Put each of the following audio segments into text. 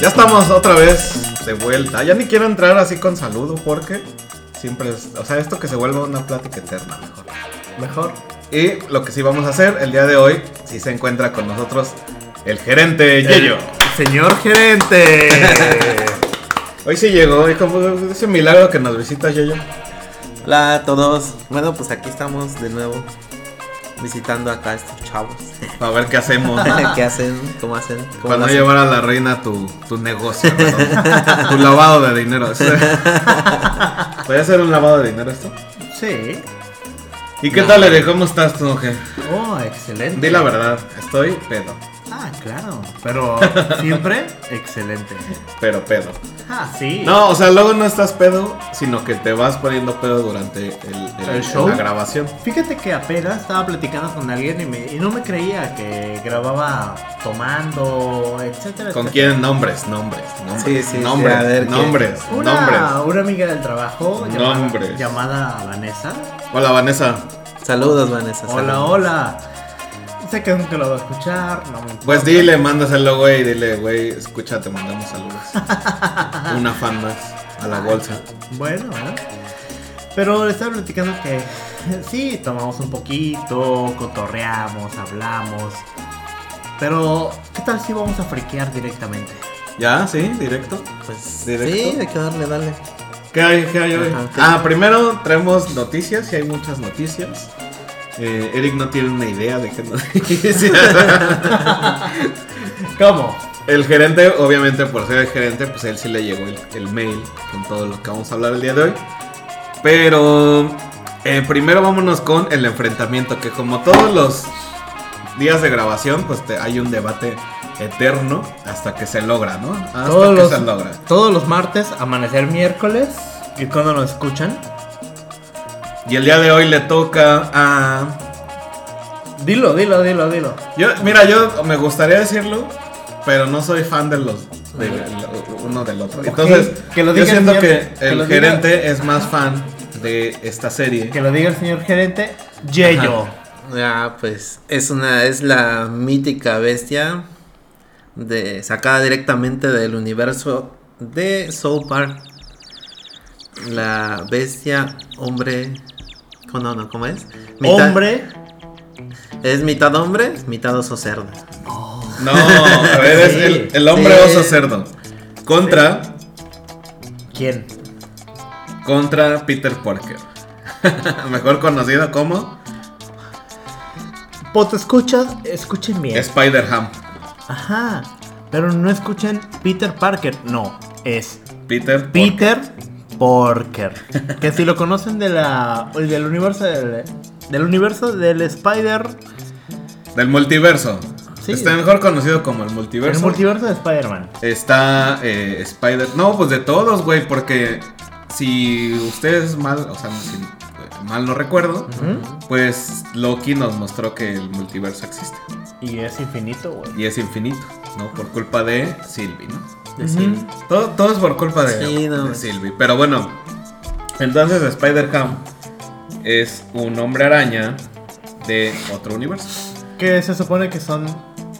Ya estamos otra vez de vuelta. Ya ni quiero entrar así con saludo porque siempre es. O sea, esto que se vuelva una plática eterna, mejor. Mejor. Y lo que sí vamos a hacer el día de hoy, si se encuentra con nosotros el gerente Yeyo. Señor gerente. Hoy sí llegó, y como ese milagro que nos visita Yeyo. Hola a todos. Bueno, pues aquí estamos de nuevo visitando acá a estos chavos. A ver qué hacemos. ¿Qué hacen? ¿Cómo hacen? ¿Cómo Para no hacen? llevar a la reina tu, tu negocio, tu lavado de dinero. ¿Puede ser un lavado de dinero esto? sí. ¿Y qué No. tal, Ere? ¿Cómo estás tú, Oje? Oh, excelente. Di la verdad, estoy pedo. Ah, claro. Pero siempre excelente. Pero pedo. Ah, sí. No, o sea, luego no estás pedo, sino que te vas poniendo pedo durante el, el- ¿El show? la grabación. Fíjate que apenas estaba platicando con alguien y, me- y no me creía que grababa tomando, etcétera. ¿Con etcétera. quién? Nombres, nombres, nombres. Sí, sí, sí, nombres, a ver, ¿qué? nombres, Una, nombres. una amiga del trabajo llamada, llamada Vanessa. Hola, Vanessa. Saludos, Vanessa. Hola, saludos. hola. Sé que nunca lo va a escuchar. No me Pues dile, mándaselo, güey. Dile, güey, escucha, te mandamos saludos. Una fan más a la bolsa. Bueno, bueno. Pero le estaba platicando que sí, tomamos un poquito, cotorreamos, hablamos. Pero, ¿qué tal si vamos a friquear directamente? ¿Ya? ¿Sí? ¿Directo? Pues ¿Directo? sí, hay que darle, dale. ¿Qué hay, qué hay hoy? Ajá, ¿qué? Ah, primero traemos noticias, y hay muchas noticias. Eh, Eric no tiene una idea de qué noticias. ¿Cómo? el gerente, obviamente por ser el gerente, pues a él sí le llegó el, el mail con todo lo que vamos a hablar el día de hoy. Pero eh, primero vámonos con el enfrentamiento, que como todos los días de grabación, pues te- hay un debate eterno hasta que se logra, ¿no? Hasta Todos que los, se logra. todos los martes, amanecer miércoles. ¿Y cuando nos escuchan? Y el día de hoy le toca a... Dilo, dilo, dilo, dilo. Yo, mira, yo me gustaría decirlo, pero no soy fan de los de uno del otro. Entonces, que lo yo el siento señor- que que el diga- gerente es más fan de esta serie. Que lo diga el señor gerente. Yeyo. Ya, pues es una es la mítica bestia de sacada directamente del universo de Soul Park. La bestia hombre no, no, ¿cómo es? Mitad- Hombre. Es mitad hombre, mitad oso cerdo. No, a ver, es el, el hombre Sí. oso cerdo. Contra, ¿Quién? contra Peter Parker. Mejor conocido como Pues escuchas, escuchen bien. Spider-Ham. Ajá. Pero no escuchen Peter Parker. No, es Peter. Peter Parker. Que si lo conocen de la, del universo del, del universo del Spider. Del multiverso. Sí. Está mejor conocido como el multiverso. El multiverso de Spider-Man. Está eh, Spider. No, pues de todos, güey, porque si ustedes mal, o sea, si eh, mal no recuerdo, pues Loki nos mostró que el multiverso existe Y es infinito, güey. y es infinito, ¿no? Por culpa de Sylvie, ¿no? De Ujú. Sylvie. Todo, todo es por culpa de, Sí, no. de Sylvie. Pero bueno, entonces Spider-Ham es un hombre araña de otro universo. Que se supone que son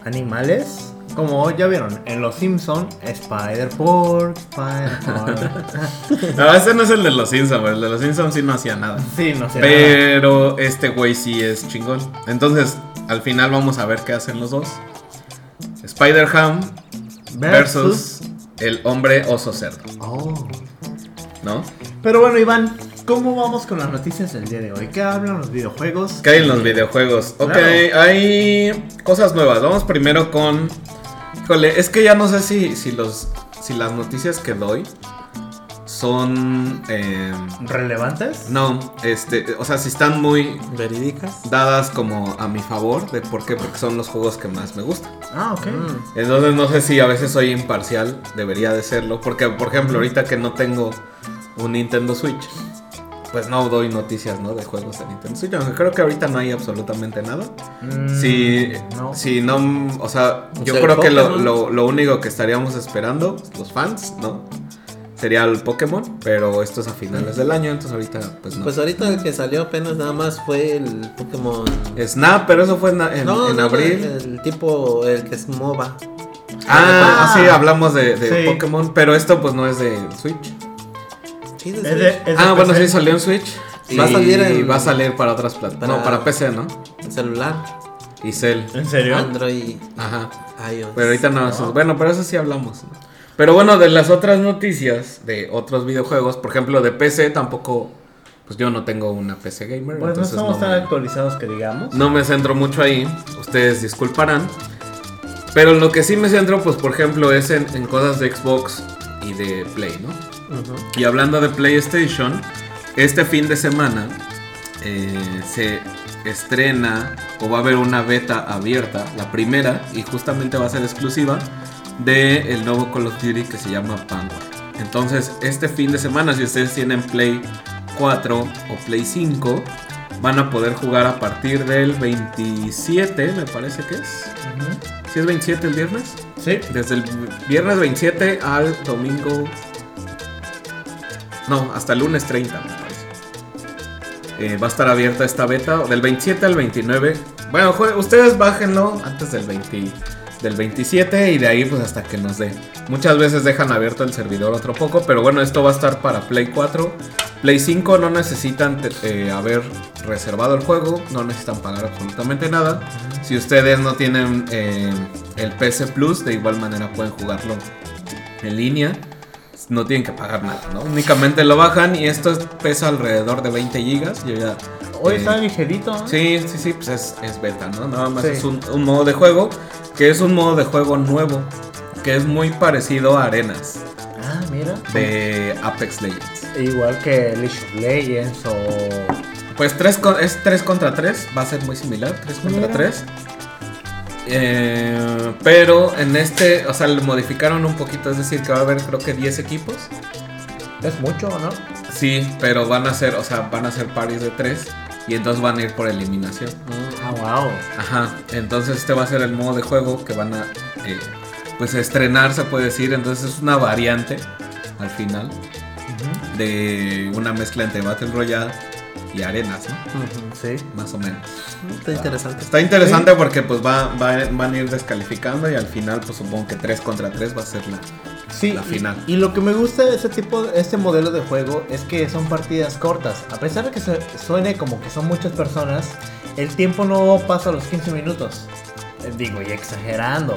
animales. Como ya vieron, en Los Simpson, Spider-Pork, Spider-Pork. No, ese no es el de los Simpsons. El de los Simpsons sí no hacía nada. sí, no sé. Pero este güey sí es chingón. Entonces, al final vamos a ver qué hacen los dos. Spider-Ham versus el hombre oso cerdo, Oh. ¿no? Pero bueno, Iván, ¿cómo vamos con las noticias del día de hoy? ¿Qué hablan los videojuegos? ¿Qué hay en los videojuegos? Ok, Claro. hay cosas nuevas. Vamos primero con. Híjole, es que ya no sé si, si los. Si las noticias que doy son. eh, ¿Relevantes? no, este. O sea, si están muy ¿Verídicas? dadas como a mi favor. ¿De por qué? Porque son los juegos que más me gustan. Ah, ok. Mm. Entonces no sé si a veces soy imparcial, debería de serlo, porque por ejemplo ahorita que no tengo un Nintendo Switch, pues no doy noticias, ¿no? De juegos de Nintendo Switch, aunque creo que ahorita no hay absolutamente nada. Mm, Si no. si no, o sea, yo sea, creo que lo, lo- lo único que estaríamos esperando, los fans, ¿no? Sería el Pokémon, pero esto es a finales del año, entonces ahorita pues no. Pues ahorita el que salió apenas nada más fue el Pokémon. Snap, pero eso fue en, en- no, en no, abril. El, el tipo, el que es MOBA. Ah, sí, hablamos de, de Sí. Pokémon, pero esto pues no es de Switch. Sí, de Es Switch. de- es de Ah, bueno, PC. sí salió en Switch. Va a y salir en- va a salir para otras plataformas. No, Para- PC, ¿no? celular, Y Cell. ¿En serio? Android, Ajá. iOS. Pero ahorita no, eso- bueno, pero eso sí hablamos. ¿no? Pero bueno, de las otras noticias de otros videojuegos, por ejemplo, de PC tampoco, pues yo no tengo una PC gamer, Pues no entonces estamos no tan me, actualizados que digamos. no me centro mucho ahí, ustedes disculparán. Pero lo que sí me centro, pues por ejemplo, es en, en cosas de Xbox y de Play, ¿no? Ujú. Y hablando de PlayStation, este fin de semana eh, se estrena o va a haber una beta abierta, la primera, y justamente va a ser exclusiva de el nuevo Call of Duty que se llama Vanguard. Entonces, este fin de semana, si ustedes tienen Play 4 o Play 5, van a poder jugar a partir del 27, me parece que es. ¿Si es 27 el viernes? Sí. Desde el viernes 27 al domingo. No, hasta el lunes 30, me parece. Eh, va a estar abierta esta beta del 27 al 29. Bueno, ustedes bájenlo antes del 20, del 27 y de ahí pues hasta que nos dé. Muchas veces dejan abierto el servidor otro poco, pero bueno, esto va a estar para Play 4. Play 5 no necesitan eh, haber reservado el juego, no necesitan pagar absolutamente nada. Si ustedes no tienen eh, el PC Plus, de igual manera pueden jugarlo en línea. No tienen que pagar nada, ¿no? Únicamente lo bajan y esto es- pesa alrededor de 20 gigas. Yo ya, Hoy eh, está ligerito. ¿no? Sí, sí, sí, pues es, es beta, ¿no? Nada más Sí. es un, un modo de juego que es un modo de juego nuevo, que es muy parecido a Arenas Ah, mira. de Apex Legends. Igual que League of Legends o. Pues tres es 3 contra 3, va a ser muy similar, 3 contra Mira. 3. Eh, pero en este, o sea, le modificaron un poquito, es decir, que va a haber creo que 10 equipos. Es mucho, ¿no? Sí, pero van a ser, o sea, van a ser pares de 3 y entonces van a ir por eliminación. Ah, wow. Ajá, entonces este va a ser el modo de juego que van a eh, pues estrenar, se puede decir. Entonces es una variante al final de una mezcla entre Battle Royale y arenas, ¿no? Ujú. Sí. Más o menos. Está interesante. Está interesante porque pues va, va- van a ir descalificando y al final pues supongo que 3 contra 3 va a ser la... Sí, La y- final. Y, lo que me gusta de este tipo, este modelo de juego es que son partidas cortas. A pesar de que suene como que son muchas personas, el tiempo no pasa los 15 minutos. Eh, Digo, y exagerando.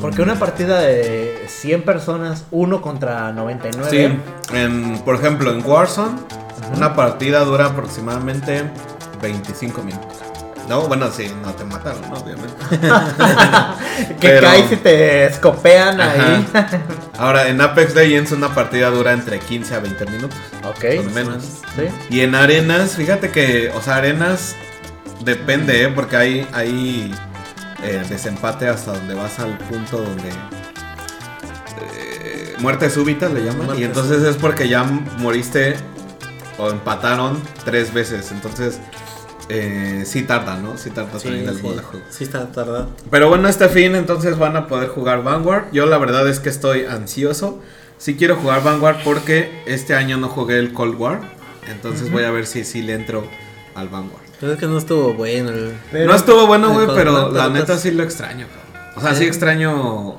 Porque una partida de 100 personas, uno contra 99. Sí, en, por ejemplo en Warzone una partida dura aproximadamente 25 minutos. No, bueno, sí, no te mataron, ¿no? obviamente. que caes y te escopean ahí. Ahora, en Apex Legends una partida dura entre 15 a 20 minutos. ok. Por menos. Sí. Y en arenas, fíjate que, o sea, arenas depende, ¿eh? Porque hay, hay eh, desempate hasta donde vas al punto donde... eh, muerte súbita le llaman. Muerte y entonces es porque ya moriste o empataron tres veces. Entonces, eh, sí tarda, ¿no? Sí tarda Sí, sí, juego. sí está tardado. Pero bueno, este fin entonces van a poder jugar Vanguard. Yo la verdad es que estoy ansioso. Sí quiero jugar Vanguard porque este año no jugué el Cold War. Entonces voy a ver si sí le entro al Vanguard. Pero es que no estuvo bueno. el- Pero- no estuvo bueno, güey, pero la neta pues- sí lo extraño, cabrón. O sea, sí Sí. extraño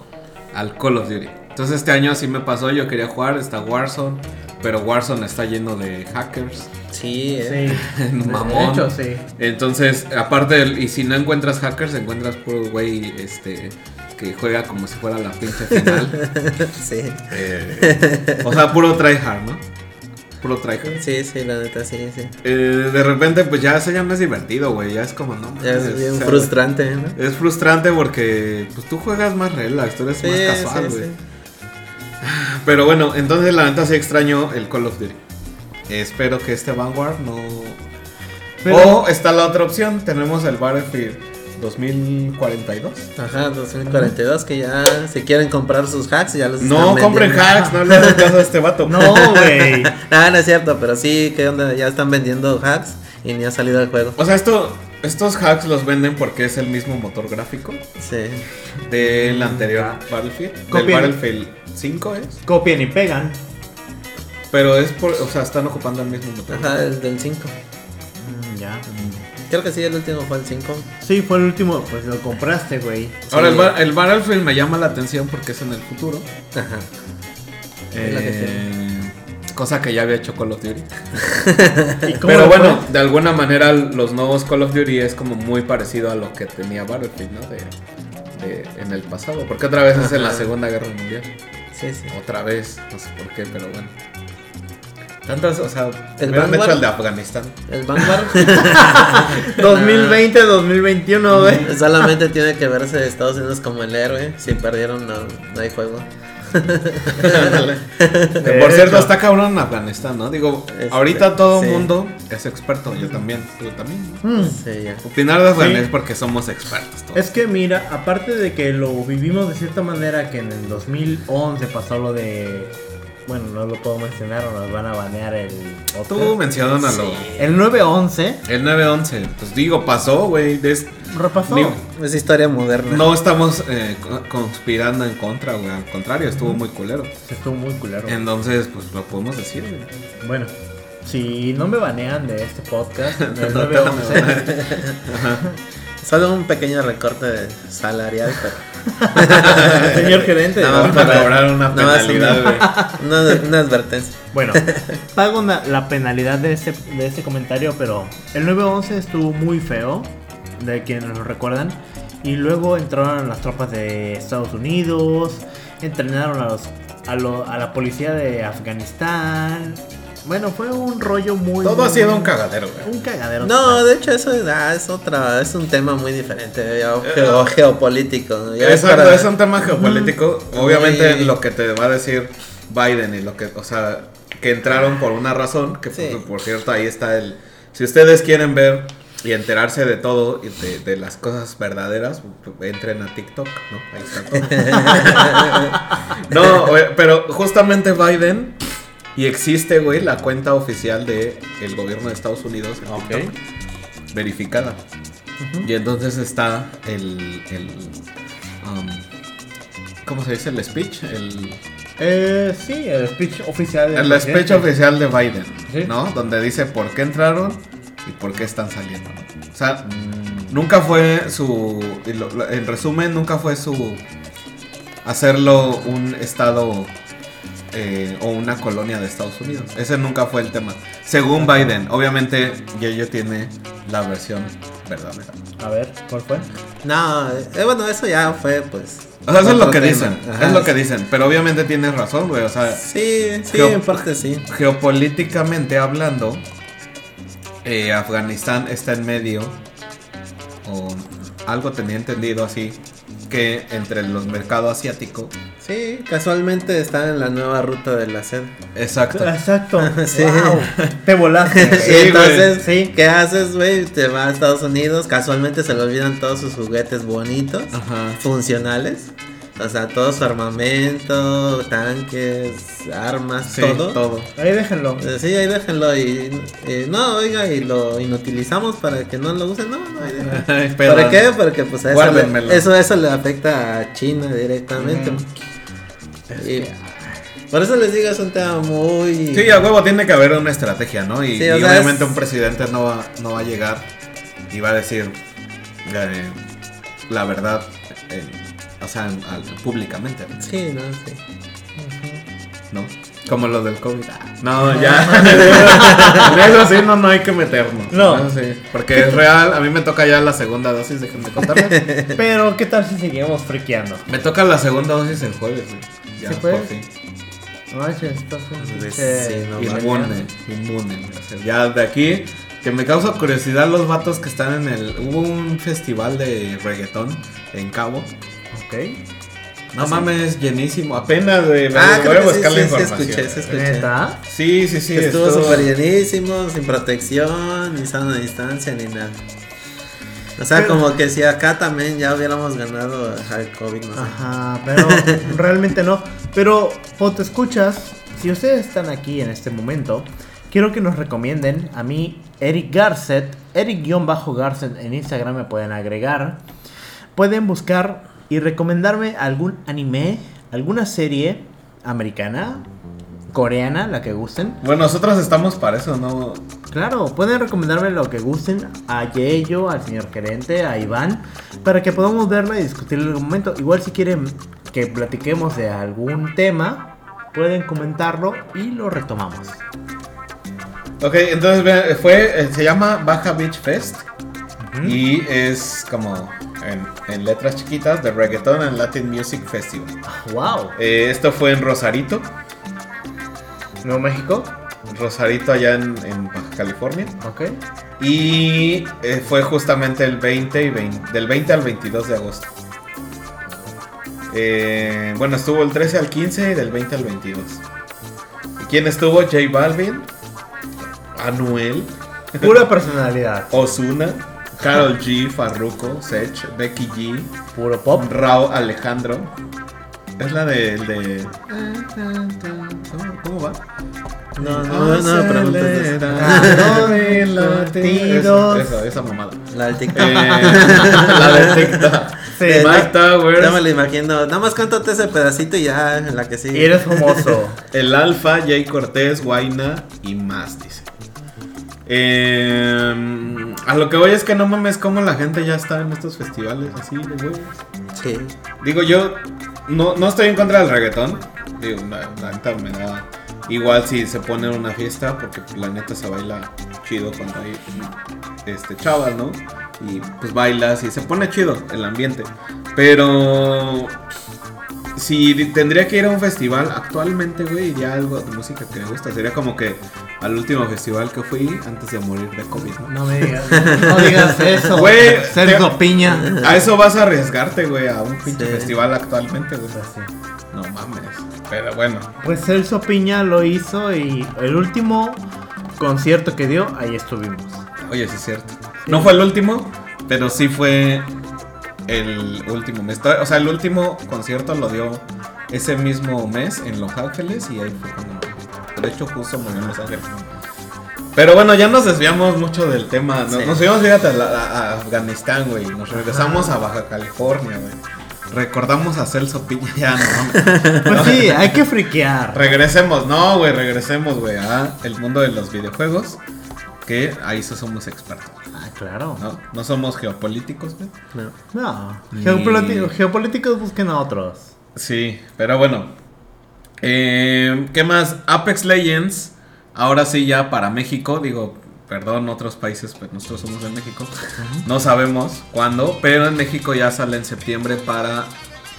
al Call of Duty. Entonces este año sí me pasó, yo quería jugar, está Warzone, pero Warzone está lleno de hackers. Sí, eh. Sí. Mamón. De hecho, sí. Entonces, aparte, del- y si no encuentras hackers, encuentras puro güey este, que juega como si fuera la pinche final. sí. Eh, o sea, puro tryhard, ¿no? Puro tryhard. Sí, sí, la neta, sí, sí. Eh, de repente, pues ya eso ya no es divertido, güey. Ya es como, no. Ya es bien o sea, frustrante, ¿no? Es frustrante porque pues tú juegas más relax, tú eres Sí, más casual, sí, güey. sí. Pero bueno, entonces la neta sí extraño el Call of Duty. Espero que este Vanguard no. Pero- O está la otra opción, tenemos el Battlefield 2042. Ajá, 2042, que ya se quieren comprar sus hacks, ya los No compren hacks, no le hagan caso a este vato. No, güey. Ah, no es cierto, pero sí, ¿qué onda? Ya están vendiendo hacks y ni ha salido el juego. O sea, esto, estos hacks los venden porque es el mismo motor gráfico Sí. del anterior Battlefield. Del Copien. Battlefield 5 es. Copian y pegan. Pero es por, o sea, están ocupando el mismo motor. Ajá, el del 5. Mm, ya. Creo que sí, el último fue el 5. Sí, fue el último, pues lo compraste, güey. Ahora, el. Bar- el Battlefield me llama la atención porque es en el futuro. Ajá. Es la que Eh, cosa que ya había hecho Call of Duty. ¿Y cómo Pero fue? bueno, de alguna manera los nuevos Call of Duty es como muy parecido a lo que tenía Battlefield, ¿no? De, de- en el pasado. Porque otra vez es en la. Segunda Guerra Mundial. Sí, sí. Otra vez, no sé por qué, pero bueno. Tantas, o sea, El hecho Vanguard. el de Afganistán. El Vanguard 2020, 2021, güey. solamente tiene que verse Estados Unidos como el héroe. Si perdieron, no, no hay juego. Por cierto, está cabrón en Afganistán, ¿no? Digo, Este, ahorita todo el sí. mundo es experto, yo también, tú también. ¿no? Mm. Sí, ya. Opinar de Afganistán Sí. es porque somos expertos. todos. Es que mira, aparte de que lo vivimos de cierta manera, que en el 2011 pasó lo de... Bueno, no lo puedo mencionar o nos van a banear el Tú otro. menciónalo. El 911 El 9-11, pues digo, pasó, güey. des- repasó. Digo, Es historia moderna. No estamos eh, co- conspirando en contra, güey. Al contrario, estuvo muy culero. Estuvo muy culero. Entonces, pues lo podemos decir, güey. Bueno, si no me banean de este podcast, a 911, Solo un pequeño recorte salarial, pero. señor gerente. No, Vamos a para- cobrar una nada más penalidad, una advertencia. Bueno, pago una- la penalidad de este, de este comentario, pero el 911 estuvo muy feo, de quienes lo recuerdan. Y luego entraron las tropas de Estados Unidos, entrenaron a, los, a, lo- a la policía de Afganistán. Bueno, fue un rollo muy... Todo ha sido un cagadero, güey. Un cagadero. No, total. de hecho, eso ah, es otra. Es un tema muy diferente. ya, geo- geopolítico. Exacto, para- es un tema geopolítico. Obviamente lo que te va a decir Biden y lo que, o sea, que entraron por una razón, que Sí. por, por cierto ahí está el... Si ustedes quieren ver y enterarse de todo y de, de las cosas verdaderas, entren a TikTok, ¿no? Ahí está todo. no, pero justamente Biden y existe, güey, la cuenta oficial de el gobierno de Estados Unidos en Ok. TikTok, verificada. Y entonces está el, el um, ¿cómo se dice? El speech, el, Eh, sí, el speech oficial. del el speech oficial de Biden, Sí. ¿no? Donde dice por qué entraron y por qué están saliendo. O sea, nunca fue su, en resumen, nunca fue su hacerlo un estado eh, o una colonia de Estados Unidos. Ese nunca fue el tema. Según Biden, obviamente, Yayo tiene la versión verdadera. A ver, ¿cuál fue? No, eh, bueno, eso ya fue, pues. O sea, eso es lo que tema. dicen. Ajá. Es lo que dicen. Pero obviamente tienes razón, güey. O sea, Sí, sí, en parte sí. geopolíticamente hablando, eh, Afganistán está en medio, o algo tenía entendido así, que entre los mercados asiáticos. Sí, casualmente está en la nueva ruta de la sed. Exacto. Exacto. Sí. Wow, te volaste. Sí, entonces. Sí. ¿qué haces, güey? Te vas a Estados Unidos, casualmente se le olvidan todos sus juguetes bonitos, Ajá. funcionales. O sea, todo su armamento, tanques, armas, Sí, todo. todo. Ahí déjenlo. Eh, Sí, ahí déjenlo y, y no, oiga, y lo inutilizamos para que no lo usen. No, no, ahí déjenlo. ¿Para qué? Porque pues a eso, le, eso, eso le afecta a China directamente. Y por eso les digo, es un tema muy... Sí, a huevo tiene que haber una estrategia, ¿no? Y, Sí, y obviamente es- un presidente no va, no va a llegar y va a decir eh, la verdad, eh, o sea, al- públicamente, Sí, no, sí. ¿no? Como lo del COVID. No, ya. en eso sí no, no hay que meternos. No. Sí, porque es real. A mí me toca ya la segunda dosis, déjenme contarles. Pero, ¿qué tal si seguimos friqueando? me toca la segunda dosis el jueves, güey. Ya, por fin. No manches, Pues, sí, no, Inmune, inmune. o sea, ya de aquí, que me causa curiosidad los vatos que están en el. Hubo un festival de reggaetón en Cabo. Ok. No mames, llenísimo. Apenas, güey. me- Ah, voy creo a que sí, buscar la sí, sí, información. escuché, sí, escuché. ¿Neta? Sí, sí, sí. Estuvo- súper llenísimo, sin protección, ni sana distancia, ni nada. O sea, Pero- como que si acá también ya hubiéramos ganado al COVID, no sé. Ajá, pero realmente no. Pero, te escuchas, si ustedes están aquí en este momento, quiero que nos recomienden a mí, Eric Garcet, Eric-Garcet en Instagram me pueden agregar. Pueden buscar y recomendarme algún anime, alguna serie americana, coreana, la que gusten. Bueno, nosotros estamos para eso, ¿no? Claro, pueden recomendarme lo que gusten a Yeyo, al señor gerente, a Iván, para que podamos verla y discutir en algún momento. Igual si quieren que platiquemos de algún tema, pueden comentarlo y lo retomamos. Ok, entonces fue, eh, se llama Baja Beach Fest y es como en, en letras chiquitas de Reggaeton and Latin Music Festival. Wow. Eh, esto fue en Rosarito, ¿Nuevo México? Rosarito allá en, en Baja California. Ok. Y eh, fue justamente el 20 y 20, del 20 al 22 de agosto. Eh, bueno, estuvo el 13 al 15 y del 20 al 22. ¿Y quién estuvo? J Balvin, Anuel, Pura personalidad. Osuna, Carol G, Farruko, Sech, Becky G, Puro pop. Rao Alejandro. Es la de, de... ¿Cómo va? No, no, no, me preguntes de eso. Eso, esa mamada. La del TikTok. Eh, la de TikTok. Sí, Mike Towers, Ya me lo imagino. Nada más cántate ese pedacito y ya en la que Y sigue. eres famoso. el Alfa, Jay Cortés, Guaina y más, dice. Eh, a lo que voy es que no mames cómo la gente ya está en estos festivales así de huevos. Sí. Digo, yo no, no estoy en contra del reggaetón. Digo, la, la me da igual si se pone una fiesta, porque la neta se baila chido cuando hay este chavas, ¿no? Y pues bailas y se pone chido el ambiente. Pero si tendría que ir a un festival actualmente, güey, iría a algo de música que me gusta. Sería como que al último festival que fui antes de morir de COVID, ¿no? No me digas, no digas eso. Güey, Sergio te- Piña. A eso vas a arriesgarte, güey, a un pinche Sí. festival actualmente, güey. Pues sí. No mames. Pero bueno. Pues Celso Piña lo hizo y el último concierto que dio, ahí estuvimos. Oye, sí es cierto. No fue el último, pero sí fue el último mes. O sea, el último concierto lo dio ese mismo mes en Los Ángeles y ahí fue cuando... De hecho, justo murió en Los Ángeles. Pero bueno, ya nos desviamos mucho del tema. Nos, Sí. nos fuimos, fíjate, a, a Afganistán, güey. Nos regresamos a Baja California, güey. Recordamos a Celso Piña, ya, no. Pues sí, hay que friquear. Regresemos, no, güey, regresemos, güey, a el mundo de los videojuegos. Que ahí sí somos expertos, Ah, claro. ¿no? No somos geopolíticos, güey. No. No, Ni- geopolíticos busquen a otros. Sí, pero bueno. Eh, ¿Qué más? Apex Legends. Ahora sí, ya para México. Digo, perdón, otros países, pues nosotros somos de México. No sabemos cuándo, pero en México ya sale en septiembre para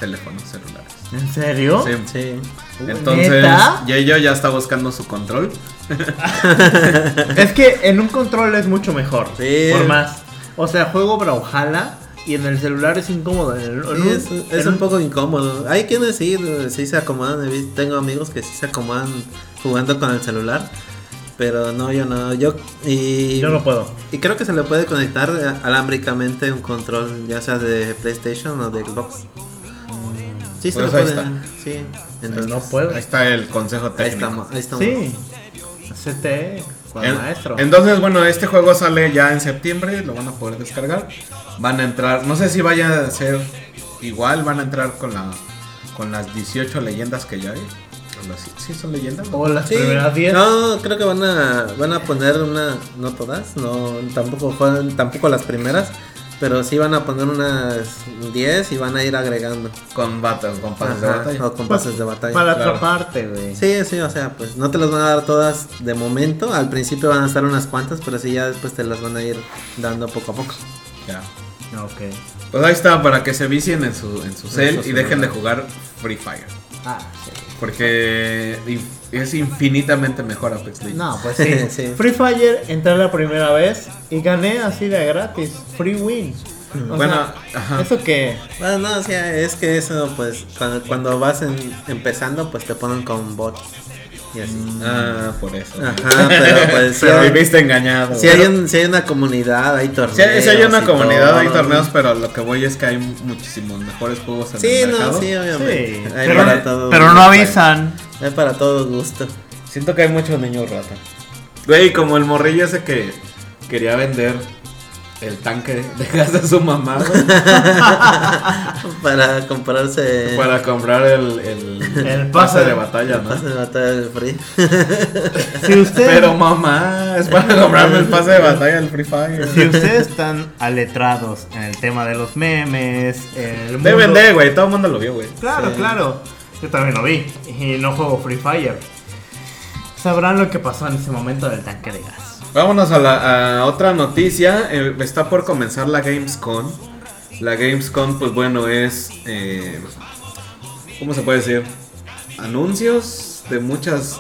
teléfonos celulares. ¿En serio? Sí. Sí. Entonces, ¿Neta? Yayo ya está buscando su control. Es que en un control es mucho mejor. Sí. Por más. O sea, juego Brawlhalla y en el celular es incómodo. En el- en Sí, un- es, es en un poco incómodo. Hay quienes sí, sí se acomodan. Tengo amigos que sí se acomodan jugando con el celular. Pero no, yo no. Yo y, Yo no puedo. y creo que se le puede conectar alámbricamente un control, ya sea de PlayStation o de Xbox. Sí, se Pues ahí puede. está. Sí, entonces, no puedo. Ahí está el consejo Ahí técnico. estamos. Ahí estamos. Sí. CT, con En- maestro. Entonces, bueno, este juego sale ya en septiembre, lo van a poder descargar. Van a entrar, no sé si vaya a ser igual, van a entrar con la con las 18 leyendas que ya hay. O las- ¿Sí son leyendas? o las Sí, primeras 10. no, creo que van a van a poner una, no todas, no tampoco fueron, tampoco las primeras, pero sí van a poner unas 10 y van a ir agregando. Con battle, con pases de batalla. o con Pues, pases de batalla. Para claro. atraparte, güey. Sí, sí, o sea, pues no te las van a dar todas de momento. Al principio van a estar unas cuantas, pero sí ya después te las van a ir dando poco a poco. Ya. Ok. Pues ahí está, para que se vicien en su, en su cel y dejen de jugar Free Fire. Ah, sí. Porque es infinitamente mejor Apex Legends. No, pues sí. Sí. Free Fire entré la primera vez y gané así de gratis. Free win. O Bueno, sea, ajá. ¿Eso qué? Bueno, no, o sea, es que eso, pues, cuando, cuando vas en- empezando, pues te ponen con bots y así. Ah, por eso. Ajá, pero pues sí Pero hay, viviste engañado. sí hay un- sí hay una comunidad, hay torneos. Sí hay una comunidad, hay torneos, pero lo que voy es que hay muchísimos mejores juegos en Sí, el no, mercado. sí, obviamente. Sí. Hay Pero, para todo pero no avisan. Hay para todo gusto. Siento que hay muchos niños rata. Güey, como el morrillo ese que quería vender el tanque de gas de su mamá, güey, Para comprarse. para comprar el, el, El pase pase. de batalla, ¿no? Pase de batalla del free. Si ustedes, Pero mamá, es para comprarme el pase de batalla del Free Fire. si ustedes están aletrados en el tema de los memes, el mundo- Deben de, güey, todo el mundo lo vio, güey. Claro, Sí. claro. Yo también lo vi. Y no juego Free Fire. Sabrán lo que pasó en ese momento del tanque de gas. Vámonos a, la, a otra noticia. Eh, está por comenzar la Gamescom. La Gamescom, pues bueno, es. eh, ¿Cómo se puede decir? Anuncios de muchas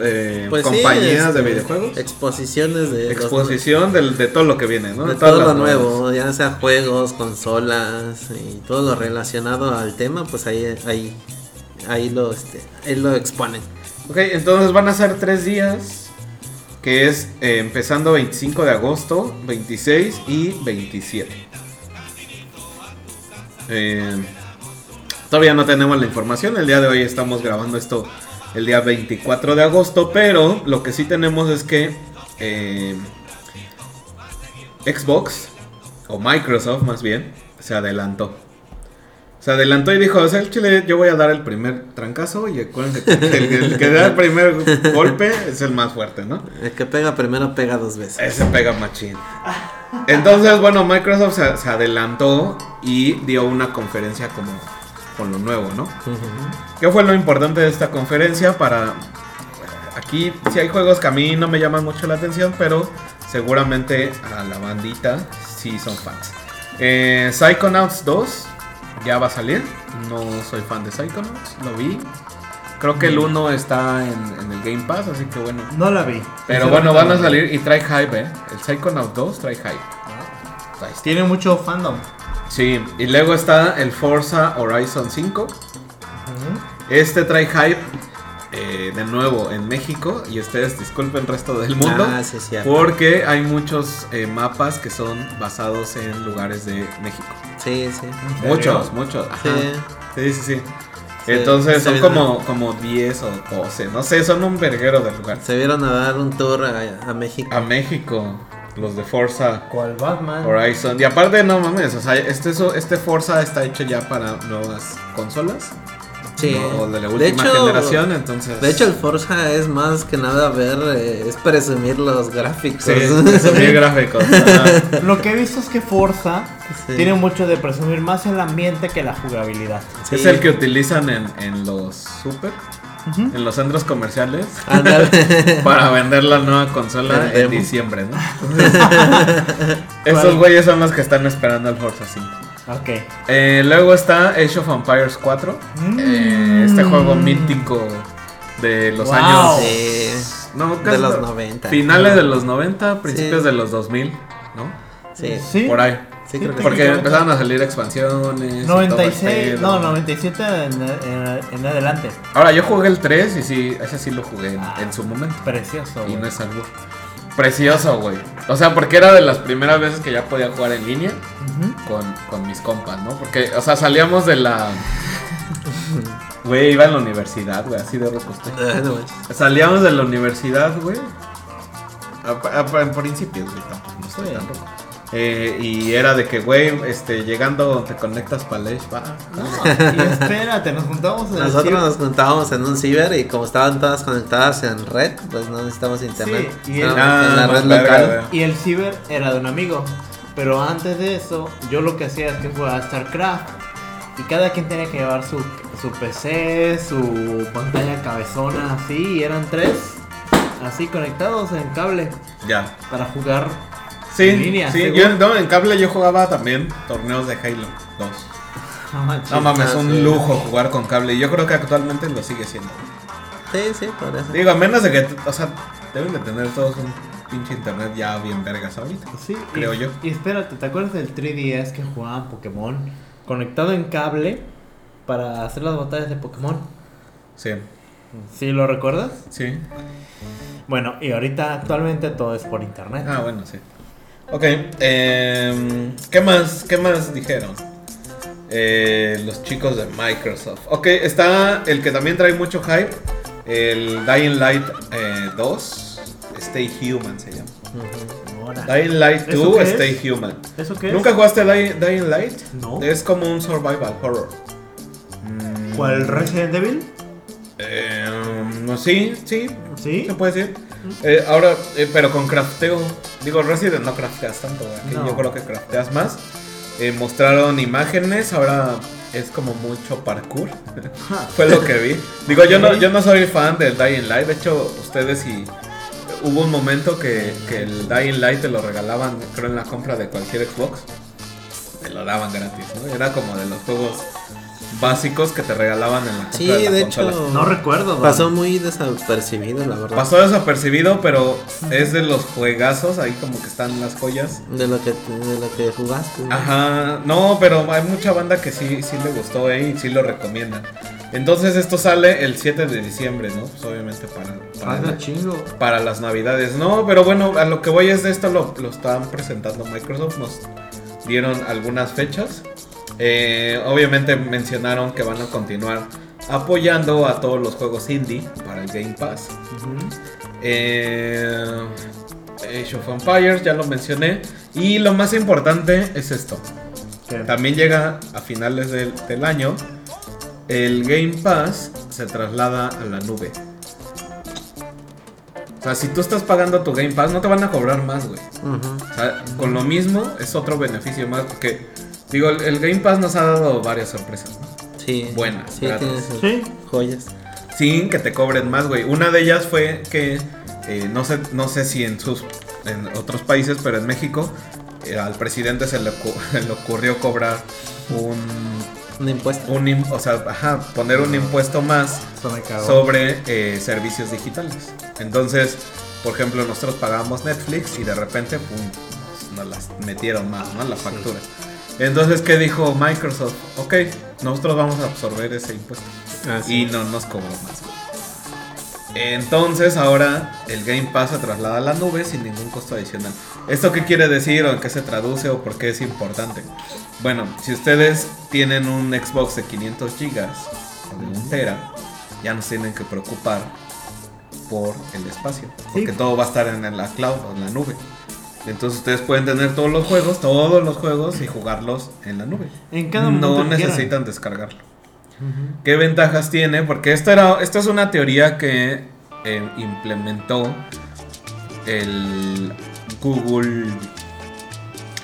eh, Pues sí, compañías de este, videojuegos. Exposiciones de. Exposición del- de todo lo que viene, ¿no? de todo lo nuevo, ya sea juegos, consolas y todo lo relacionado al tema, pues ahí, ahí, ahí lo, este, ahí lo exponen. Ok, entonces van a ser tres días. Que es eh, empezando 25 de agosto, 26 y 27. Eh, todavía no tenemos la información. El día de hoy estamos grabando esto el día 24 de agosto. Pero lo que sí tenemos es que eh, Xbox, o Microsoft más bien, se adelantó. Se adelantó y dijo, o sea, el chile yo voy a dar el primer trancazo y acuérdense que el, el que da el primer golpe es el más fuerte, ¿no? El que pega primero pega dos veces. Ese pega machín. Entonces, bueno, Microsoft se, se adelantó y dio una conferencia como con lo nuevo, ¿no? ¿Qué fue lo importante de esta conferencia? Para aquí sí hay juegos que a mí no me llaman mucho la atención, pero seguramente a la bandita sí son fans. Eh, Psychonauts 2 ya va a salir. No soy fan de Psychonauts, lo vi. Creo que el 1 está en, en el Game Pass, así que bueno. No la vi. Pero bueno, van a salir y trae hype, ¿eh? El Psychonauts 2 trae hype. Está. Tiene mucho fandom. Sí, y luego está el Forza Horizon 5. Este trae hype eh, de nuevo en México. Y ustedes disculpen el resto del mundo. Ah, sí, cierto. Porque hay muchos eh, mapas que son basados en lugares de México. Sí, sí. Muchos, muchos. Ajá. Sí. Sí, sí, sí. Sí, Entonces sí, son sí, como, como 10 o 12. No sé, son un verguero de lugar. Se vieron a dar un tour a, a México. A México, los de Forza ¿Cuál Batman? Horizon. Y aparte, no mames, o sea, este, eso- este Forza está hecho ya para nuevas consolas. Sí. ¿no? O de la última hecho- generación, entonces. De hecho, el Forza es más que nada ver, eh, es presumir los gráficos. Sí, presumir gráficos. ajá. Lo que he visto es que Forza Sí. tiene mucho de presumir más el ambiente que la jugabilidad. Sí. Es el que utilizan en, en los super, en los centros comerciales, para vender la nueva consola en diciembre, ¿no? Esos güeyes son los que están esperando el Forza 5. Ok. Eh, luego está Age of Empires 4. Mm. eh, este juego mítico de los Wow. años. Sí. No, De los no. 90. Finales de los 90, principios Sí. de los 2000, ¿no? Sí. Sí. Por ahí. Sí, creo que Porque empezaron a salir expansiones. y todo el 96, pedo. no, 97 en, en- en adelante. Ahora, yo jugué el 3 y sí, ese sí lo jugué en, Ah. en su momento. Precioso. Y güey. no es algo precioso, güey. O sea, porque era de las primeras veces que ya podía jugar en línea Ujú. Con, con mis compas, ¿no? Porque, o sea, salíamos de la. Güey, iba en la universidad, güey, así de rojo estoy. No manches. Salíamos de la universidad, güey. A- a- En principios, güey, tampoco, no estoy tan rojo. Eh, y era de que, güey, este, llegando te conectas para el va. No, y espérate, nos juntamos en Nosotros nos juntábamos en un ciber y como estaban todas conectadas en red, pues no necesitamos internet. Sí, y el- en la Ah, red verga, local. Y el ciber era de un amigo. Pero antes de eso, yo lo que hacía es que jugaba StarCraft. Y cada quien tenía que llevar su, su PC, su pantalla cabezona, así. Y eran tres, así conectados en cable Ya. para jugar Sí, en línea. sí, yo no, en cable yo jugaba también torneos de Halo 2. No mames, Ah, un lujo jugar con cable. Y yo creo que actualmente lo sigue siendo. Sí, sí, por eso. Digo, a menos de que, o sea, deben de tener todos un pinche internet ya bien vergas ahorita. Sí, creo y, yo. Y espérate, ¿te acuerdas del 3DS que jugaban Pokémon? Conectado en cable para hacer las batallas de Pokémon. Sí, ¿Sí lo recuerdas? sí. Bueno, y ahorita actualmente todo es por internet. Ah, bueno, sí. Ok, em, ¿qué más? ¿Qué más dijeron? Eh, los chicos de Microsoft. Ok, está el que también trae mucho hype. El Dying Light eh, 2. Stay Human se llama. Ujú. Ahora. Dying Light ¿Eso 2 qué es? Stay Human. ¿Eso qué es? ¿Nunca jugaste Dying, Dying Light? No. Es como un survival horror. ¿Cuál Resident Evil? Eh, sí, sí, ¿Sí? se puede decir. Eh, ahora, eh, pero con crafteo. Digo, Resident no crafteas tanto, aquí No. yo creo que crafteas más. Eh, mostraron imágenes, ahora es como mucho parkour. Fue lo que vi. Digo, yo no, yo no soy fan del Dying Light. De hecho, ustedes si hubo un momento que, que el Dying Light te lo regalaban, creo, en la compra de cualquier Xbox. Te lo daban gratis, ¿no? Era como de los juegos básicos que te regalaban en la compra Sí, de la de hecho. No recuerdo. Pasó muy desapercibido, la verdad. Pasó desapercibido, pero es de los juegazos, ahí como que están las joyas. De lo que, de lo que jugaste. ¿no? Ajá, no, pero hay mucha banda que sí, sí le gustó eh, y sí lo recomiendan. Entonces esto sale el 7 de diciembre, ¿no? Pues obviamente para, para, chingo. para las navidades. No, pero bueno, a lo que voy es de esto lo, lo están presentando Microsoft. Nos dieron algunas fechas. Eh, obviamente mencionaron que van a continuar apoyando a todos los juegos indie para el Game Pass. Eh, Age of Empires, ya lo mencioné. Y lo más importante es esto. ¿Qué? También llega a finales del, del año. El Game Pass se traslada a la nube. O sea, si tú estás pagando tu Game Pass, no te van a cobrar más, güey. O sea, con lo mismo es otro beneficio más. Porque, digo, el, el Game Pass nos ha dado varias sorpresas, ¿no? Sí. Buenas, Sí, Sí. joyas. sin que te cobren más, güey. Una de ellas fue que eh, no sé, no sé si en sus en otros países, pero en México eh, al presidente se le, ocu- se le ocurrió cobrar un, Un impuesto. un im- o sea, ajá, poner un impuesto más sobre eh, servicios digitales. Entonces, por ejemplo, nosotros pagamos Netflix y de repente pum, nos, las metieron más, ¿no? La factura. Entonces, ¿qué dijo Microsoft? Ok, nosotros vamos a absorber ese impuesto Ah, y no nos cobró más. Entonces ahora el Game Pass se traslada a la nube sin ningún costo adicional. ¿Esto qué quiere decir o en qué se traduce o por qué es importante? Bueno, si ustedes tienen un Xbox de 500 GB o de 1 tera, ya no se tienen que preocupar por el espacio, porque Sí. todo va a estar en la cloud o en la nube. Entonces ustedes pueden tener todos los juegos, todos los juegos y jugarlos en la nube. En cada momento No que quieran. ¿Qué ventajas tiene? Porque esto, era, esto es una teoría que eh, implementó el Google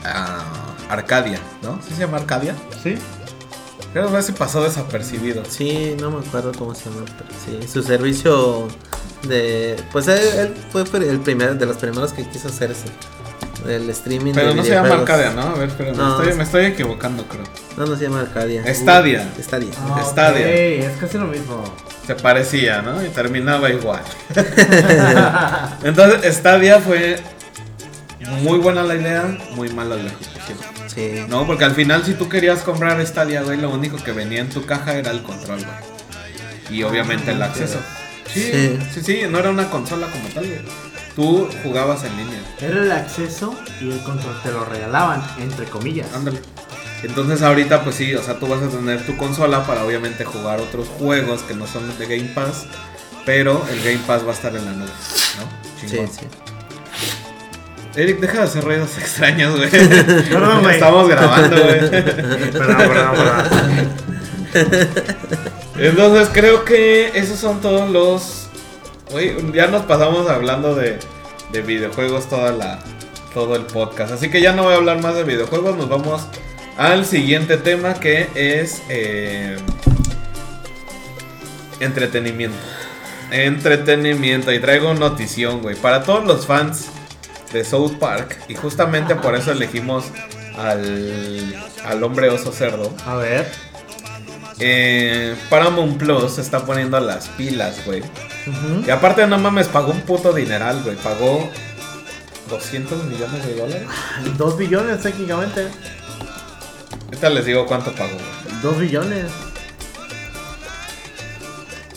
ah, Arcadia, ¿no? ¿Sí se llama Arcadia? Sí. Creo que se pasó desapercibido. Sí, no me acuerdo cómo se llama, pero sí, su servicio de... Pues él, él fue el primero, de los primeros que quiso hacer eso, el streaming Pero de no se llama. Arcadia, ¿no? A ver, espera, No, me, estoy, es- me estoy equivocando, creo. No, no se llama Arcadia. Stadia. Uh, Stadia. Ah, Stadia. ok, es casi lo mismo. Se parecía, ¿no? Y terminaba igual. Entonces, Stadia fue muy buena la idea, muy mala la ejecución. Sí. No, porque al final si tú querías comprar Stadia, güey, lo único que venía en tu caja era el control, güey. Y obviamente el acceso. Sí, Sí. sí, sí, no era una consola como tal, güey. Tú jugabas en línea. Era el acceso y el control te lo regalaban, entre comillas. Ándale. Entonces ahorita pues sí, o sea, tú vas a tener tu consola para obviamente jugar otros juegos que no son de Game Pass, pero el Game Pass va a estar en la nube, ¿no? Sí, Chingón. sí. Eric, deja de hacer ruidos extraños, güey. Perdón, güey. Estamos grabando, güey. Perdón, perdón, perdón. Entonces creo que esos son todos los. Güey, ya nos pasamos hablando de, de videojuegos toda la, todo el podcast. Así que ya no voy a hablar más de videojuegos. Nos vamos al siguiente tema que es eh, entretenimiento. Entretenimiento. Y traigo notición, güey. Para todos los fans de South Park. Y justamente por eso elegimos al, al hombre oso cerdo. A ver. Eh, Paramount Plus se está poniendo las pilas, güey. Y aparte, no mames, pagó un puto dineral, güey. Pagó 200 millones de dólares. Dos billones técnicamente. Ahorita les digo cuánto pagó, güey. Dos billones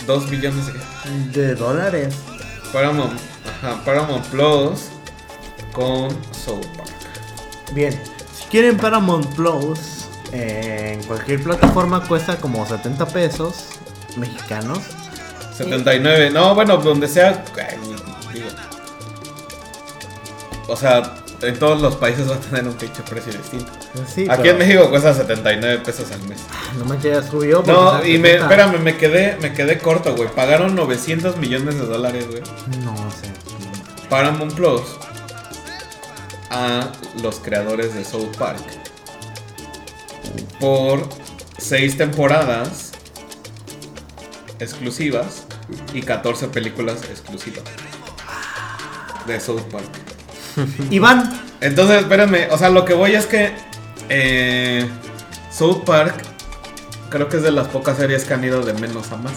2 billones de qué? de dólares. Paramount, ajá, Paramount Plus con South Park. Bien, si quieren Paramount Plus, eh, en cualquier plataforma cuesta como 70 pesos mexicanos. 79, no, bueno, donde sea. digo. O sea, en todos los países va a tener un pinche precio distinto. Pues sí, Aquí pero- en México cuesta 79 pesos al mes. No manches, ya subió. porque No, y me, cuesta- espérame, me quedé, me quedé corto, güey. Pagaron 900 millones de dólares, güey. No sé. Paramount Plus a los creadores de South Park por seis temporadas exclusivas y 14 películas exclusivas de South Park. Iván. Entonces, espérenme, o sea, lo que voy es que eh, South Park creo que es de las pocas series que han ido de menos a más.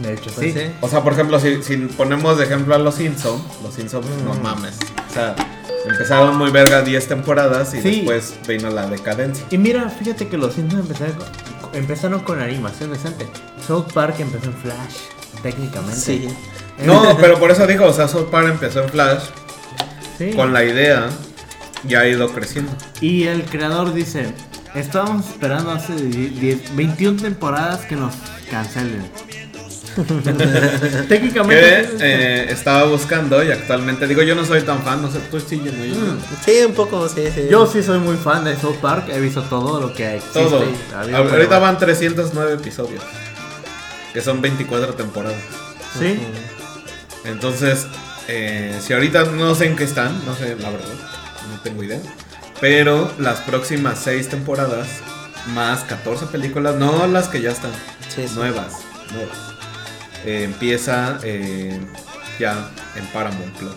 De hecho, Pues sí. sí. O sea, por ejemplo, si, si ponemos de ejemplo a los Simpsons, los Simpsons, no Mm. mames. O sea, empezaron muy verga 10 temporadas y Sí. después vino la decadencia. Y mira, fíjate que los Simpsons empezaron empezaron con animación decente. South Park empezó en Flash, técnicamente. Sí. No, pero por eso digo, o sea, South Park empezó en Flash Sí. con la idea y ha ido creciendo. Y el creador dice, estábamos esperando hace 10 21 temporadas que nos cancelen. técnicamente... Que eh, estaba buscando y actualmente, digo, yo no soy tan fan, no sé, tú sí, yo no. Mm. Sí, un poco, sí, sí. Yo sí soy muy fan de South Park, he visto todo lo que existe. Todo. Ha habido, Ahorita pero- van 309 episodios, que son 24 temporadas. Sí. Entonces, eh, si ahorita no sé en qué están, no sé, la verdad, no tengo idea. Pero las próximas 6 temporadas, más 14 películas, no las que ya están, Sí, sí. nuevas, nuevas. Eh, empieza eh, ya en Paramount Plus.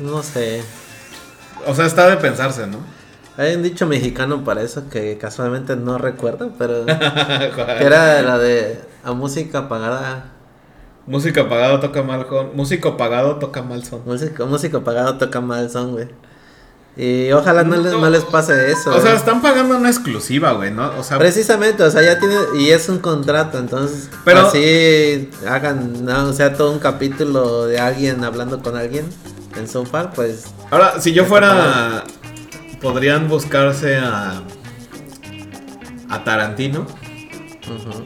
No sé. O sea, está de pensarse, ¿no? Hay un dicho mexicano para eso que casualmente no recuerdo, pero que era la de a música pagada. Música pagada toca mal con. Músico pagado toca mal son. Música, música pagada toca mal son, güey. Y ojalá no, les, No. les pase eso. O sea, están pagando una exclusiva, güey, ¿no? O sea, Precisamente, o sea, ya tiene, y es un contrato, entonces, Pero- así hagan, no, o sea, todo un capítulo de alguien hablando con alguien en South Park, pues, ahora, si yo fuera. Podrían buscarse a. A Tarantino. ujú.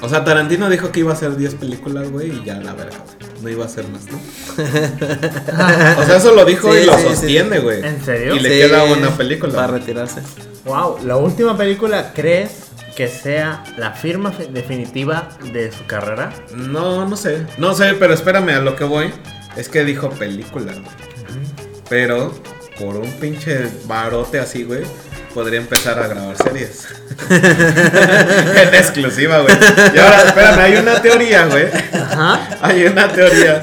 O sea, Tarantino dijo que iba a hacer 10 películas, güey, y ya la verga, güey. No iba a hacer más, ¿no? o sea, eso lo dijo Sí, y lo sí, sostiene, güey. ¿En serio? Y le Sí, queda una película. Para retirarse. Wow, la última película, ¿crees que sea la firma definitiva de su carrera? No, no sé. No sé, pero espérame, a lo que voy. Es que dijo película, güey. Pero por un pinche barote así, güey, podría empezar a grabar series. en exclusiva, güey. Y ahora, espérame, hay una teoría, güey. Ajá. Hay una teoría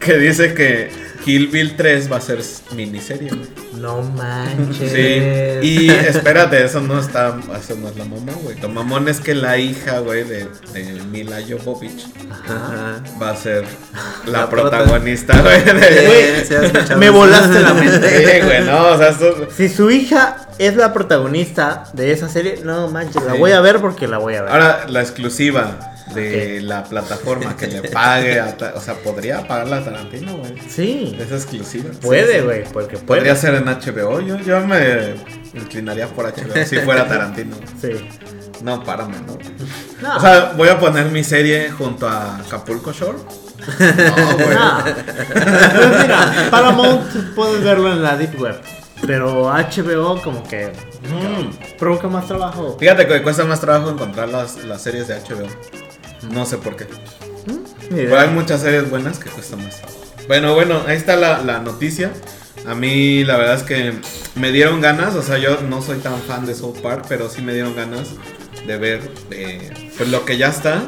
que dice que Kill Bill 3 va a ser miniserie, güey. No manches. Sí, y espérate, eso no está, eso no es la mamá, güey. Lo mamón es que la hija, güey, de, de Mila Jovovich Ajá. va a ser la, La prota. protagonista, güey. De- sí, Me volaste la mente. Sí, güey, no, o sea, esto... Si su hija es la protagonista de esa serie, no manches, la voy a ver porque la voy a ver. Ahora, la exclusiva de la plataforma que le pague, a Ta- o sea, podría pagarla a Tarantino, güey. sí, Es exclusiva. puede, Sí, sí. güey, porque puede. Podría ser en HBO, yo, yo me inclinaría por HBO si fuera Tarantino. Sí. No, párame, ¿no? No, O sea, voy a poner mi serie junto a Acapulco Shore. No, güey. no. Pues mira, Paramount puedes verlo en la Deep Web. Pero HBO como que Mm. provoca más trabajo. Fíjate que cuesta más trabajo encontrar las, las series de HBO. No sé por qué. Idea. Pero hay muchas series buenas que cuestan más. Bueno, bueno, ahí está la, la noticia. A mí la verdad es que me dieron ganas, o sea, yo no soy tan fan de South Park, pero sí me dieron ganas de ver eh, pues lo que ya está,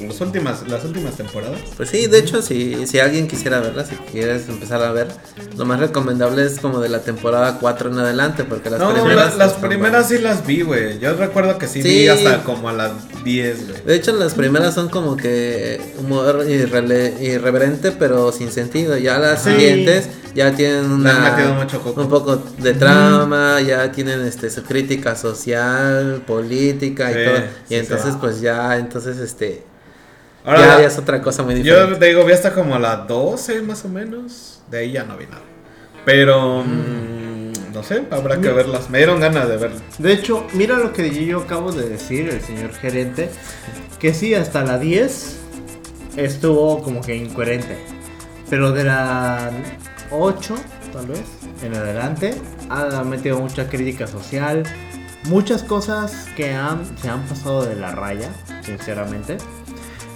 las últimas, las últimas temporadas. Pues sí, de hecho, si, si alguien quisiera verla, si quieres empezar a ver, lo más recomendable es como de la temporada 4 en adelante, porque las no, primeras... la- las primeras sí las vi, güey. Yo recuerdo que sí, Sí. vi hasta como a las 10, güey. De hecho, las primeras son como que humor irrele- irreverente, pero sin sentido. Ya las Sí. siguientes ya tienen una, un poco de trama, ya tienen este su crítica social, política y Sí, todo. sí, Y entonces, pues ya, entonces, este, Ahora, ya, ya es otra cosa muy Yo diferente. te digo, vi hasta como a las 12 más o menos. De ahí ya no vi nada. Pero, mm, no sé, habrá que verlas. Me dieron ganas de verlas. De hecho, mira lo que yo acabo de decir, el señor gerente, que sí, hasta la 10 estuvo como que incoherente. Pero de la 8 tal vez, en adelante. Ha metido mucha crítica social, muchas cosas que han, se han pasado de la raya, sinceramente.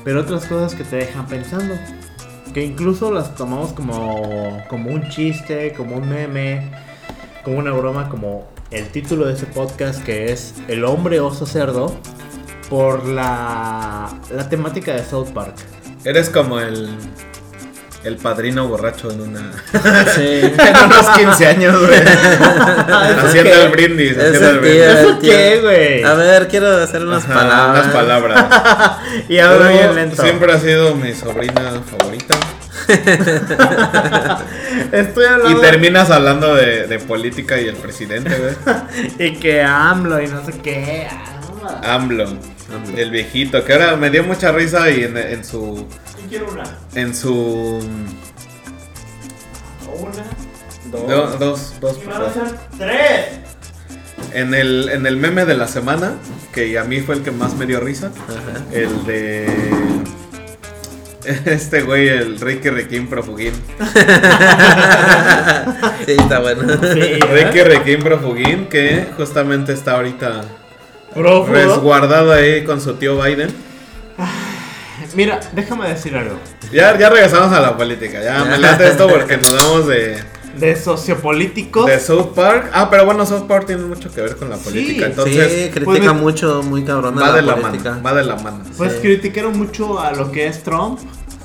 Pero otras cosas que te dejan pensando. Que incluso las tomamos como, como un chiste, como un meme, como una broma, como el título de ese podcast que es El hombre oso cerdo, por la, la temática de South Park. Eres como el. El padrino borracho en una. Sí. en unos 15 años, güey. haciendo qué? el brindis. Haciendo el brindis. ¿Eso qué, güey? A ver, quiero hacer unas Ajá, palabras. Unas palabras. y Pero bien lento. Siempre ha sido mi sobrina favorita. Estoy Y hablando. terminas hablando de, de política y el presidente, güey. Y que AMLO y no sé qué. ah, AMLO. El viejito, que ahora me dio mucha risa y en, en su. Quiero una. En su. Una. do- dos, dos, Y van a ser tres. En el, en el meme de la semana, que a mí fue el que más me dio risa, Ajá. el de. Este güey, el Ricky Requín Profugín. Sí, está bueno. Sí, ¿eh? Ricky Requín Profugín, que justamente está ahorita resguardado ahí con su tío Biden. Mira, déjame decir algo. Ya, ya regresamos a la política, ya me late esto porque nos vamos de, De sociopolíticos. de South Park. Ah, pero bueno, South Park tiene mucho que ver con la política, Sí, entonces sí, critica pues, mucho, muy cabrón va la de la política. mano, va de la mano. Pues Sí. criticaron mucho a lo que es Trump.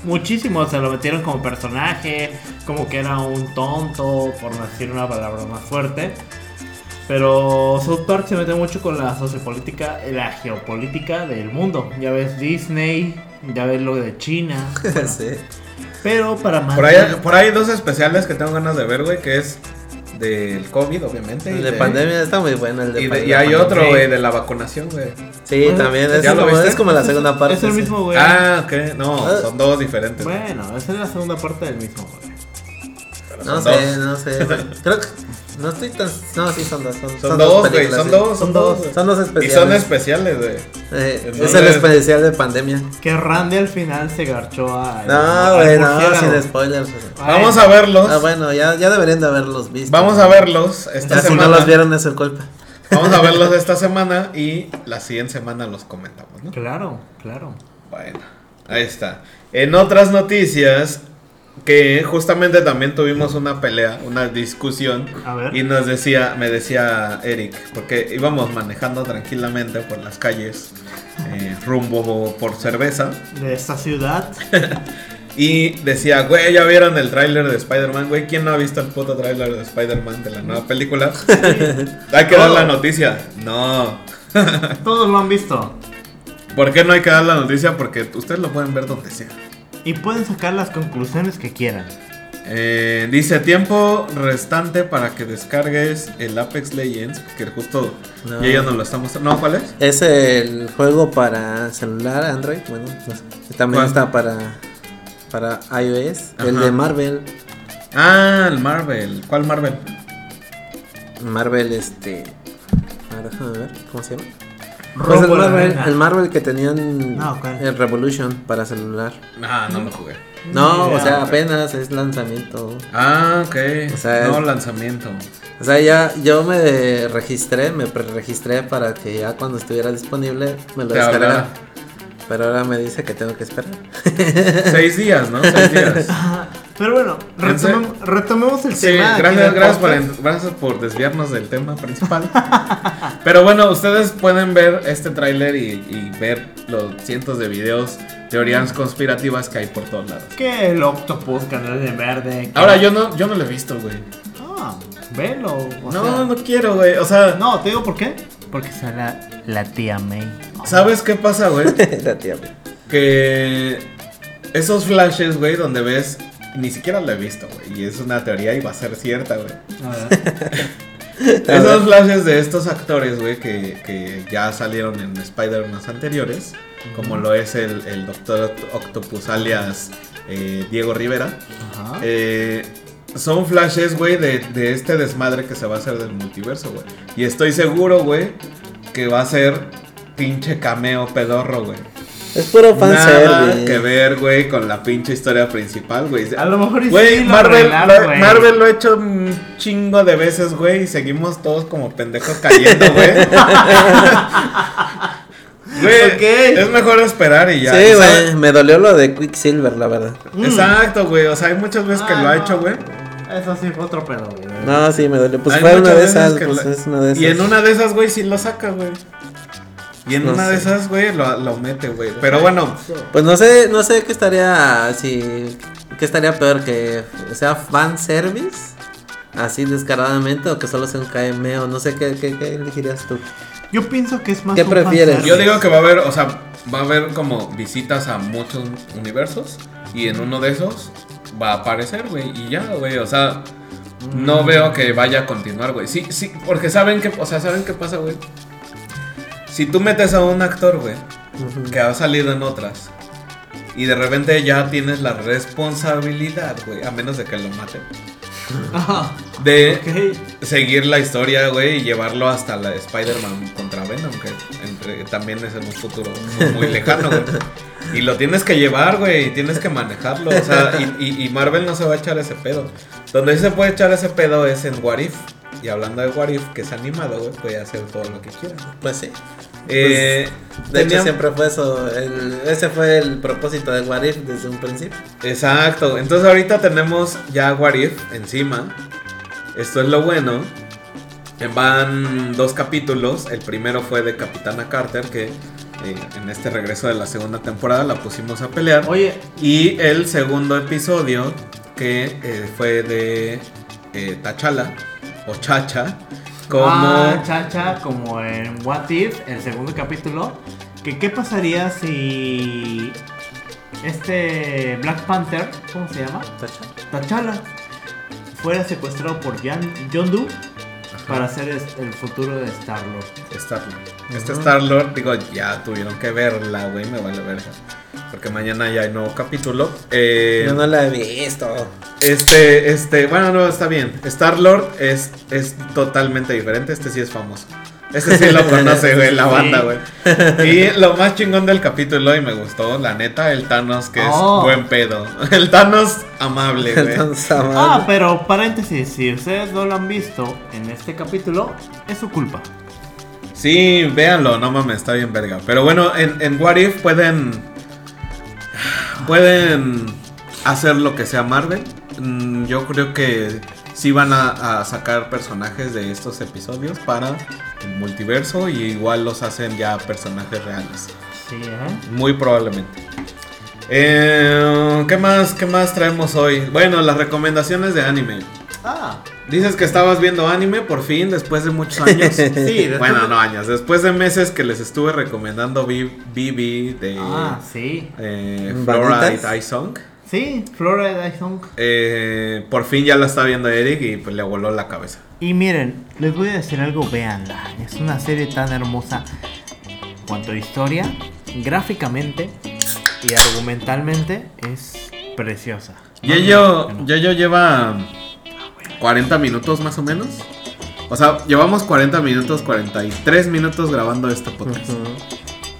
Muchísimo, se lo metieron como personaje, como que era un tonto, por decir una palabra más fuerte. Pero South Park se mete mucho con la sociopolítica, la geopolítica del mundo. Ya ves Disney, ya ves lo de China. bueno, sí. Pero para más. Por ahí, por ahí hay dos especiales que tengo ganas de ver, güey, que es del COVID, obviamente. y El de pandemia está muy bueno. El de Y, de- y hay pandemia. otro, güey, de la vacunación, güey. Sí, Bueno, también. ¿ya Es, lo como, viste? es como la segunda parte. Es el mismo, güey. Ah, ok, no, son dos diferentes. Bueno, esa es la segunda parte del mismo, güey. No son sé, dos. no sé. Creo que. No estoy tan. No, sí, son dos. Son, Son dos, güey, son sí. dos, son dos. Son dos Y especiales. son especiales, güey. Eh, es el especial de pandemia. Que Randy al final se garchó a. No, güey, no, sin spoilers. Vamos a verlos. Ah, bueno, ya, ya deberían de haberlos visto. Vamos a verlos esta Ya si semana. no los vieron es su culpa. Vamos a verlos esta semana y la siguiente semana los comentamos, ¿no? Claro, claro. Bueno, ahí está. En otras noticias, que justamente también tuvimos una pelea, una discusión. A ver. Y nos decía, me decía Eric, porque íbamos manejando tranquilamente por las calles, eh, rumbo por cerveza. De esta ciudad. Y decía, güey, ¿ya vieron el tráiler de Spider-Man? Güey, ¿quién no ha visto el puto tráiler de Spider-Man de la nueva película? Hay que dar la noticia. No. Todos lo han visto. ¿Por qué no hay que dar la noticia? Porque ustedes lo pueden ver donde sea. Y pueden sacar las conclusiones que quieran. Eh, dice tiempo restante para que descargues el Apex Legends, que justo No. ya ya nos lo estamos... No, ¿cuál es? Es el juego para celular, Android. Bueno, no sé. También ¿Cuál? está para, para iOS. El de Marvel. Ah, el Marvel. ¿Cuál Marvel? Marvel, este. A ver, déjame ver, ¿cómo se llama? Pues el, Marvel, el Marvel que tenían No, ¿cuál? el Revolution para celular. Ah, no lo jugué. No, o sea, apenas es lanzamiento. Ah, ok. O sea, no es- lanzamiento. O sea, ya yo me registré, me pre-registré para que ya cuando estuviera disponible me lo descargara. Pero ahora me dice que tengo que esperar. Seis días, ¿no? Seis días. Pero bueno, retomemos el Sí, tema. gracias, gracias por, podcast. gracias por desviarnos del tema principal. Pero bueno, ustedes pueden ver este tráiler y, y ver los cientos de videos, teorías conspirativas que hay por todos lados. Que el Octopus, Canal de Verde. que- Ahora, yo no, yo no lo he visto, güey. Ah, velo. o No, sea- no quiero, güey. O sea, No, te digo por qué. Porque sale la, la tía May. ¿sabes qué pasa, güey? La tía, güey. Que esos flashes, güey, donde ves, ni siquiera lo he visto, güey. Y es una teoría y va a ser cierta, güey. Esos flashes de estos actores, güey, que, que ya salieron en Spider-Man anteriores, como lo es el, el Doctor Octopus alias eh, Diego Rivera, eh, son flashes, güey, de, de este desmadre que se va a hacer del multiverso, güey. Y estoy seguro, güey, que va a ser pinche cameo pedorro, güey. Es puro Nada fanservice. que ver, güey, con la pinche historia principal, güey. A lo mejor Güey, sí lo Marvel, lo- güey. Marvel lo ha hecho un chingo de veces, güey, y seguimos todos como pendejos cayendo, güey. Güey, es mejor esperar y ya. Sí, güey. Me dolió lo de Quicksilver, la verdad. Mm. Exacto, güey. O sea, hay muchas veces que Ah, lo ha no. hecho, güey. Eso sí fue otro pedo, güey. No, sí, me dolió. Pues Hay fue una de esas. Pues la- es una de esas. Y en una de esas, güey, sí lo saca, güey. Y en No una de esas, güey, lo, lo mete, güey. Pero bueno, Pues no sé, no sé qué estaría. Si. ¿Qué estaría peor? ¿Que sea fanservice? Así descaradamente o que solo sea un cameo. No sé qué, qué, qué elegirías tú. Yo pienso que es más. ¿Qué un prefieres? fanservice. yo digo que va a haber, o sea, va a haber como visitas a muchos universos. Y en uno de esos va a aparecer, güey. Y ya, güey. O sea, no veo que vaya a continuar, güey. Sí, sí, porque saben que, o sea, ¿saben qué pasa, güey? Si tú metes a un actor, güey, que ha salido en otras. Y de repente ya tienes la responsabilidad, güey, a menos de que lo maten, de seguir la historia, güey, y llevarlo hasta la de Spider-Man contra Venom, que entre- también es en un futuro muy, muy lejano, güey. Y lo tienes que llevar, güey, y tienes que manejarlo, o sea, y, y- y Marvel no se va a echar ese pedo. Donde sí se puede echar ese pedo es en What If. Y hablando de What If, que es animado, güey, puede hacer todo lo que quiera. Pues sí. Eh, De hecho, tenía- siempre fue eso. el- ese fue el propósito de What If desde un principio. Exacto. Entonces ahorita tenemos ya What If encima. Esto es lo bueno. Eh, Van dos capítulos. El primero fue de Capitana Carter, que eh, en este regreso de la segunda temporada la pusimos a pelear. Oye, Y el segundo episodio, que eh, fue de eh, T'Challa o Chacha. Como... ah, chacha, como en What If, el segundo capítulo. Que qué pasaría si este Black Panther, ¿cómo se llama? T'Challa fuera secuestrado por Jan, John Doe para ser el futuro de Star Lord. Star-Lord. Este Star-Lord, digo, ya tuvieron que verla, güey, me vale verga. Porque mañana ya hay nuevo capítulo. Eh, Yo no la he visto. Este, este, bueno, no, está bien. Star-Lord es, es totalmente diferente. Este sí es famoso. Este sí lo conoce, güey, la banda, güey. Y lo más chingón del capítulo, y me gustó, la neta, el Thanos que es Oh. buen pedo. El Thanos amable, güey. Ah, amable. pero paréntesis, si ustedes no lo han visto en este capítulo, es su culpa. Sí, véanlo, no mames, está bien verga. Pero bueno, en, en What If pueden. Pueden hacer lo que sea Marvel. Mm, Yo creo que sí van a, a sacar personajes de estos episodios para el multiverso. Y igual los hacen ya personajes reales. Sí, ¿eh? Muy probablemente. Eh, ¿Qué más? ¿Qué más traemos hoy? Bueno, las recomendaciones de anime. Ah, Dices que estabas viendo anime por fin después de muchos años. sí, después Bueno, de- no años. Después de meses que les estuve recomendando BB de Ah, sí. eh. Fluoride Eye Song. Sí, Florida Song. Eh, por fin ya la está viendo Eric y pues le voló la cabeza. Y miren, les voy a decir algo, véanla. Es una serie tan hermosa. Cuanto a historia, gráficamente y argumentalmente es preciosa. No, no. Yayo lleva 40 minutos más o menos. O sea, llevamos 40 minutos, 43 minutos grabando este podcast.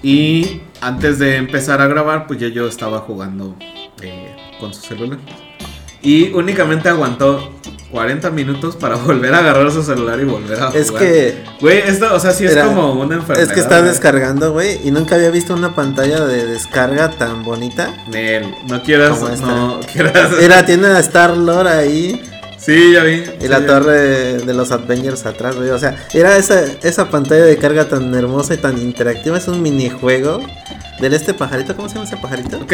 Y antes de empezar a grabar, pues Yayo estaba jugando eh, con su celular. Y únicamente aguantó 40 minutos para volver a agarrar su celular y volver a jugar. Es que. Güey, esto, o sea, sí es Era- como una enfermedad. Es que güey. descargando, güey. Y nunca había visto una pantalla de descarga tan bonita. Nel, no quieras, no quieras. Mira, tiene a Star Lord ahí. Sí, ya vi. Y la torre de los Avengers atrás, güey. O sea, era esa, esa pantalla de carga tan hermosa y tan interactiva. Es un minijuego del este pajarito. ¿Cómo se llama ese pajarito? Ok,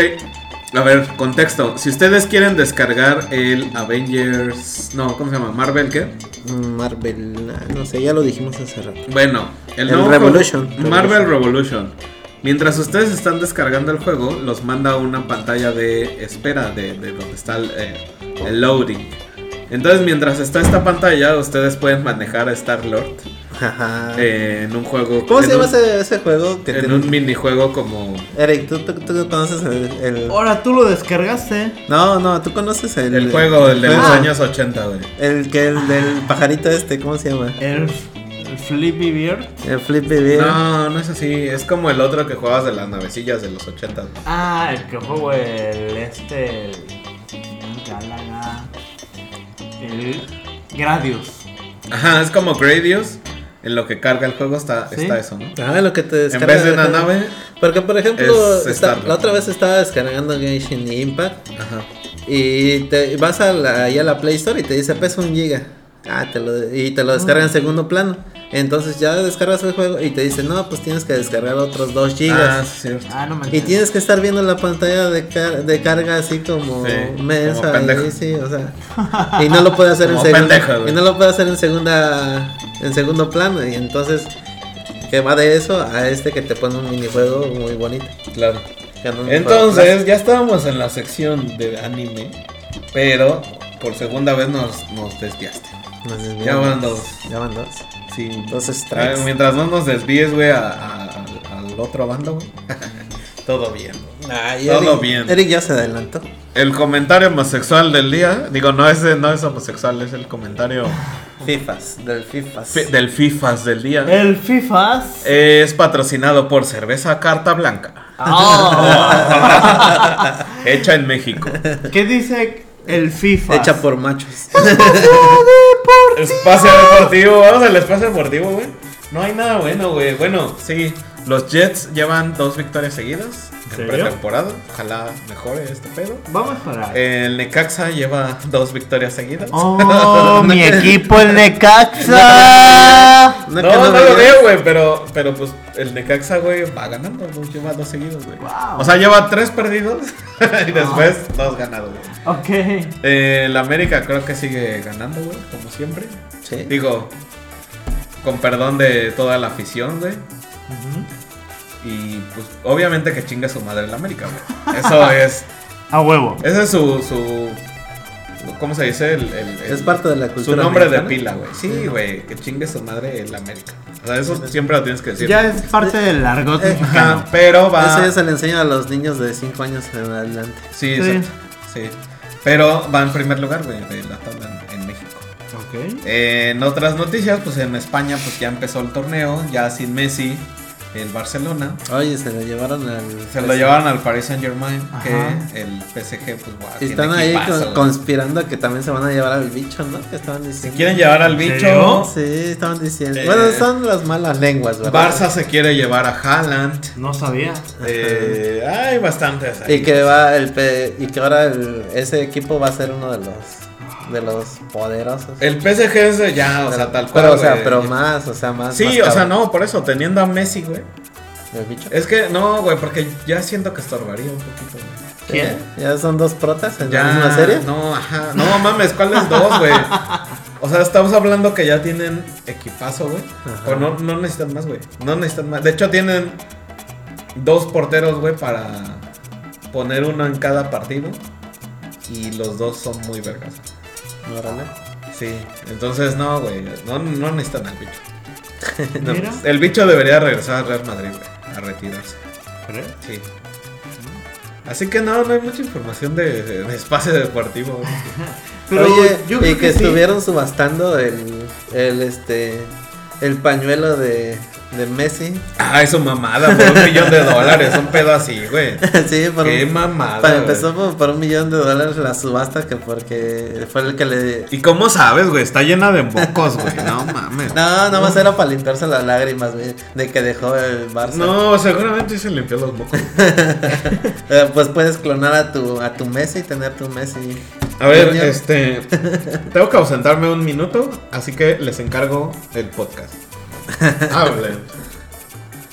a ver, contexto. Si ustedes quieren descargar el Avengers. No, ¿cómo se llama? ¿Marvel qué? Mm, Marvel. ah, No sé, ya lo dijimos hace rato. Bueno, el, El nuevo Revolution. juego- Marvel Revolution. Mientras ustedes están descargando el juego, los manda a una pantalla de espera de, de donde está el, eh, el loading. Entonces, mientras está esta pantalla, ustedes pueden manejar a Star Lord Ajá. en un juego. ¿Cómo se llama un- ese, ese juego? Que En tiene- un minijuego como. Eric, ¿tú, tú, tú conoces el, el- Ahora tú lo descargaste. No, no, tú conoces el... El juego, el de los Ah, años 80, güey. El que el del pajarito este, ¿cómo se llama? El, el Flippy Bird. El Flippy Bird. No, no es así. Es como el otro que jugabas de las navecillas de los 80. güey. Ah, el que juego el este. El, el Galaga. El Gradius. Ajá, es como Gradius. En lo que carga el juego está, Sí. está eso, ¿no? Ah, lo que te En descarga. vez de una nave. Porque, por ejemplo, es está- Starlink. la otra vez estaba descargando Genshin Impact Ajá. y te vas a la, ahí a la Play Store y te dice pesa un giga. Ah, te lo, y te lo descarga en segundo plano. Entonces ya descargas el juego y te dice, no, pues tienes que descargar otros 2 Ah, gigas. sí, cierto. Ah, no me y tienes que estar viendo la pantalla de, car- de carga así como Sí, como pendejo. y, sí, o sea, y no lo puede hacer en segunda. pendejo, y no lo puede hacer en segunda en segundo plano. Y entonces, que va de eso a este que te pone un minijuego muy bonito. Claro. no- Entonces, ya estábamos en la sección de anime. Pero por segunda vez nos, nos desviaste. Nos. Ya van dos. Ya van dos. Sí. Entonces, A ver, mientras no nos desvíes, güey, a- a- al otro bando, güey. Todo bien. Ay, Todo Eric- bien. Eric ya se adelantó. El comentario homosexual del día. Digo, no es, no es homosexual, es el comentario FIFAs, del FIFAs. fi- del FIFAs del día. El FIFAs. Es patrocinado por Cerveza Carta Blanca. Ah. Hecha en México. ¿Qué dice el FIFA? Hecha por machos. Espacio deportivo. Vamos al espacio deportivo, güey. No hay nada bueno, güey. Bueno, sí. Los Jets llevan dos victorias seguidas en pretemporada. Ojalá mejore este pedo. Vamos para. El Necaxa lleva dos victorias seguidas. Oh, mi equipo, el Necaxa. No, no, lo veo, güey, pero, pero pues el Necaxa, güey, va ganando, lleva dos seguidos, güey. Wow. O sea, lleva tres perdidos y después dos ganados, güey. Ok. Eh, el América creo que sigue ganando, güey, como siempre. Sí. Digo, con perdón de toda la afición, güey. Y pues obviamente que chinga su madre el América, güey. Eso es, A huevo. ese es su, su, ¿cómo se dice? El, el- el- Es parte de la su cultura. nombre de pila, güey. Sí, güey, que chingue su madre el América. O sea, eso siempre lo tienes que decir. Ya es parte del argot Eh, mexicano. Pero va. Eso ya se le enseña a los niños de 5 años en adelante. Sí, Sí. exacto. Sí. Pero va en primer lugar, güey, de la tabla en, en México. Ok. Eh, en otras noticias, pues en España, pues ya empezó el torneo, ya sin Messi, el Barcelona. Oye, se lo llevaron al. Se lo llevaron al Paris Saint Germain, Ajá. que el PSG, pues, guau, Y tiene están ahí güey. conspirando que también se van a llevar al bicho, ¿no? Que estaban Se diciendo. quieren llevar al ¿En bicho. serio? Sí, estaban diciendo. Eh, bueno, son las malas lenguas, ¿verdad? Barça se quiere llevar a Haaland. No sabía. Eh, hay bastantes. ahí. Y que va el pe- y que ahora el- ese equipo va a ser uno de los de los poderosos. El PSG es de ya, o sea, tal cual. pero o sea, pero más, o sea, más. Sí, más o sea, no, por eso, teniendo a Messi, güey. Es que no, güey, porque ya siento que estorbaría un poquito, güey. ¿Quién? ¿Ya son dos protas en Ya, la misma serie? No, ajá. No mames, ¿cuáles dos, güey? O sea, estamos hablando que ya tienen equipazo, güey. Pero no, no necesitan más, güey. No necesitan más. De hecho, tienen dos porteros, güey, para poner uno en cada partido. Y los dos son muy vergas. Órale. Sí. Entonces, no, güey. No, no necesitan al bicho. No, el bicho debería regresar al Real Madrid, güey. A retirarse. ¿Crees? Sí. Así que no, no hay mucha información de, de- espacio deportivo. Pero Oye, yo y que, que sí. estuvieron subastando el, el este el pañuelo de, de Messi. Ah, es su mamada, por un millón de dólares, un pedo así, güey. sí, por Qué un, mamada. pa- güey. empezó por, por un millón de dólares la subasta que porque fue el que le ¿Y cómo sabes, güey? Está llena de mocos, güey. No mames. no, nada más era para limpiarse las lágrimas, güey, de que dejó el Barça. No, seguramente se limpió los mocos. Eh, pues puedes clonar a tu a tu Messi y tener tu Messi. A ver, este. Tengo que ausentarme un minuto, así que les encargo el podcast. Hablen.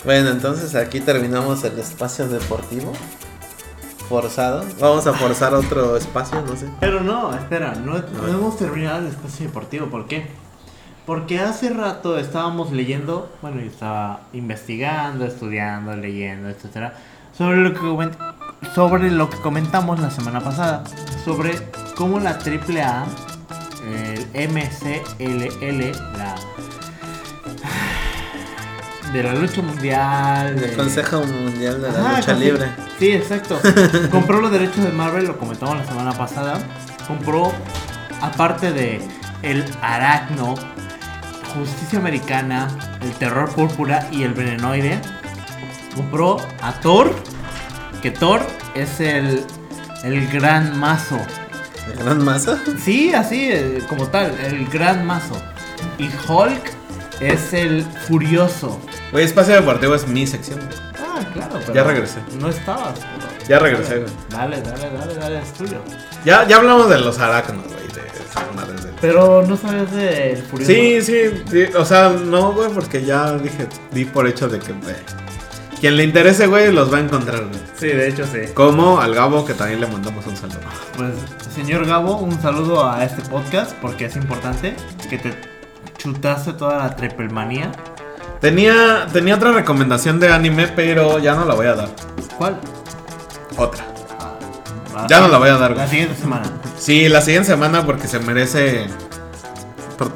Bueno, entonces aquí terminamos el espacio deportivo forzado. Vamos a forzar otro espacio, no sé. Pero no, espera, no, no hemos terminado el espacio deportivo. ¿Por qué? Porque hace rato estábamos leyendo, bueno, yo estaba investigando, estudiando, leyendo, etcétera, sobre lo que sobre lo que comentamos la semana pasada, sobre cómo la AAA, el MCLL, la de la lucha mundial, El de- Consejo Mundial de la Ajá, Lucha Libre. Sí, exacto. Compró los derechos de Marvel, lo comentamos la semana pasada. Compró, aparte de el Aracno, justicia americana, el terror púrpura y el venenoide, compró a Thor, que Thor es el, el gran mazo. ¿El gran masa? Sí, así eh, como tal, el gran mazo. Y Hulk es el furioso. Güey, Espacio Deportivo es mi sección. Ah, claro, pero Ya regresé. No estabas. pero- Ya regresé, güey. Dale, dale, dale, dale, es tuyo. Ya, ya hablamos de los arácnidos, güey. De Pero no sabías del furioso. Sí, sí, sí, o sea, no, güey, porque ya dije, di por hecho de que güey, quien le interese, güey, los va a encontrar, güey. Sí, de hecho sí. Como al Gabo, que también le mandamos un saludo. Pues, señor Gabo, un saludo a este podcast porque es importante que te chutaste toda la trepelmanía. Tenía, tenía otra recomendación de anime, pero ya no la voy a dar. ¿Cuál? Otra. Ah, Ya no la voy a dar, La siguiente semana. Sí, la siguiente semana porque se merece,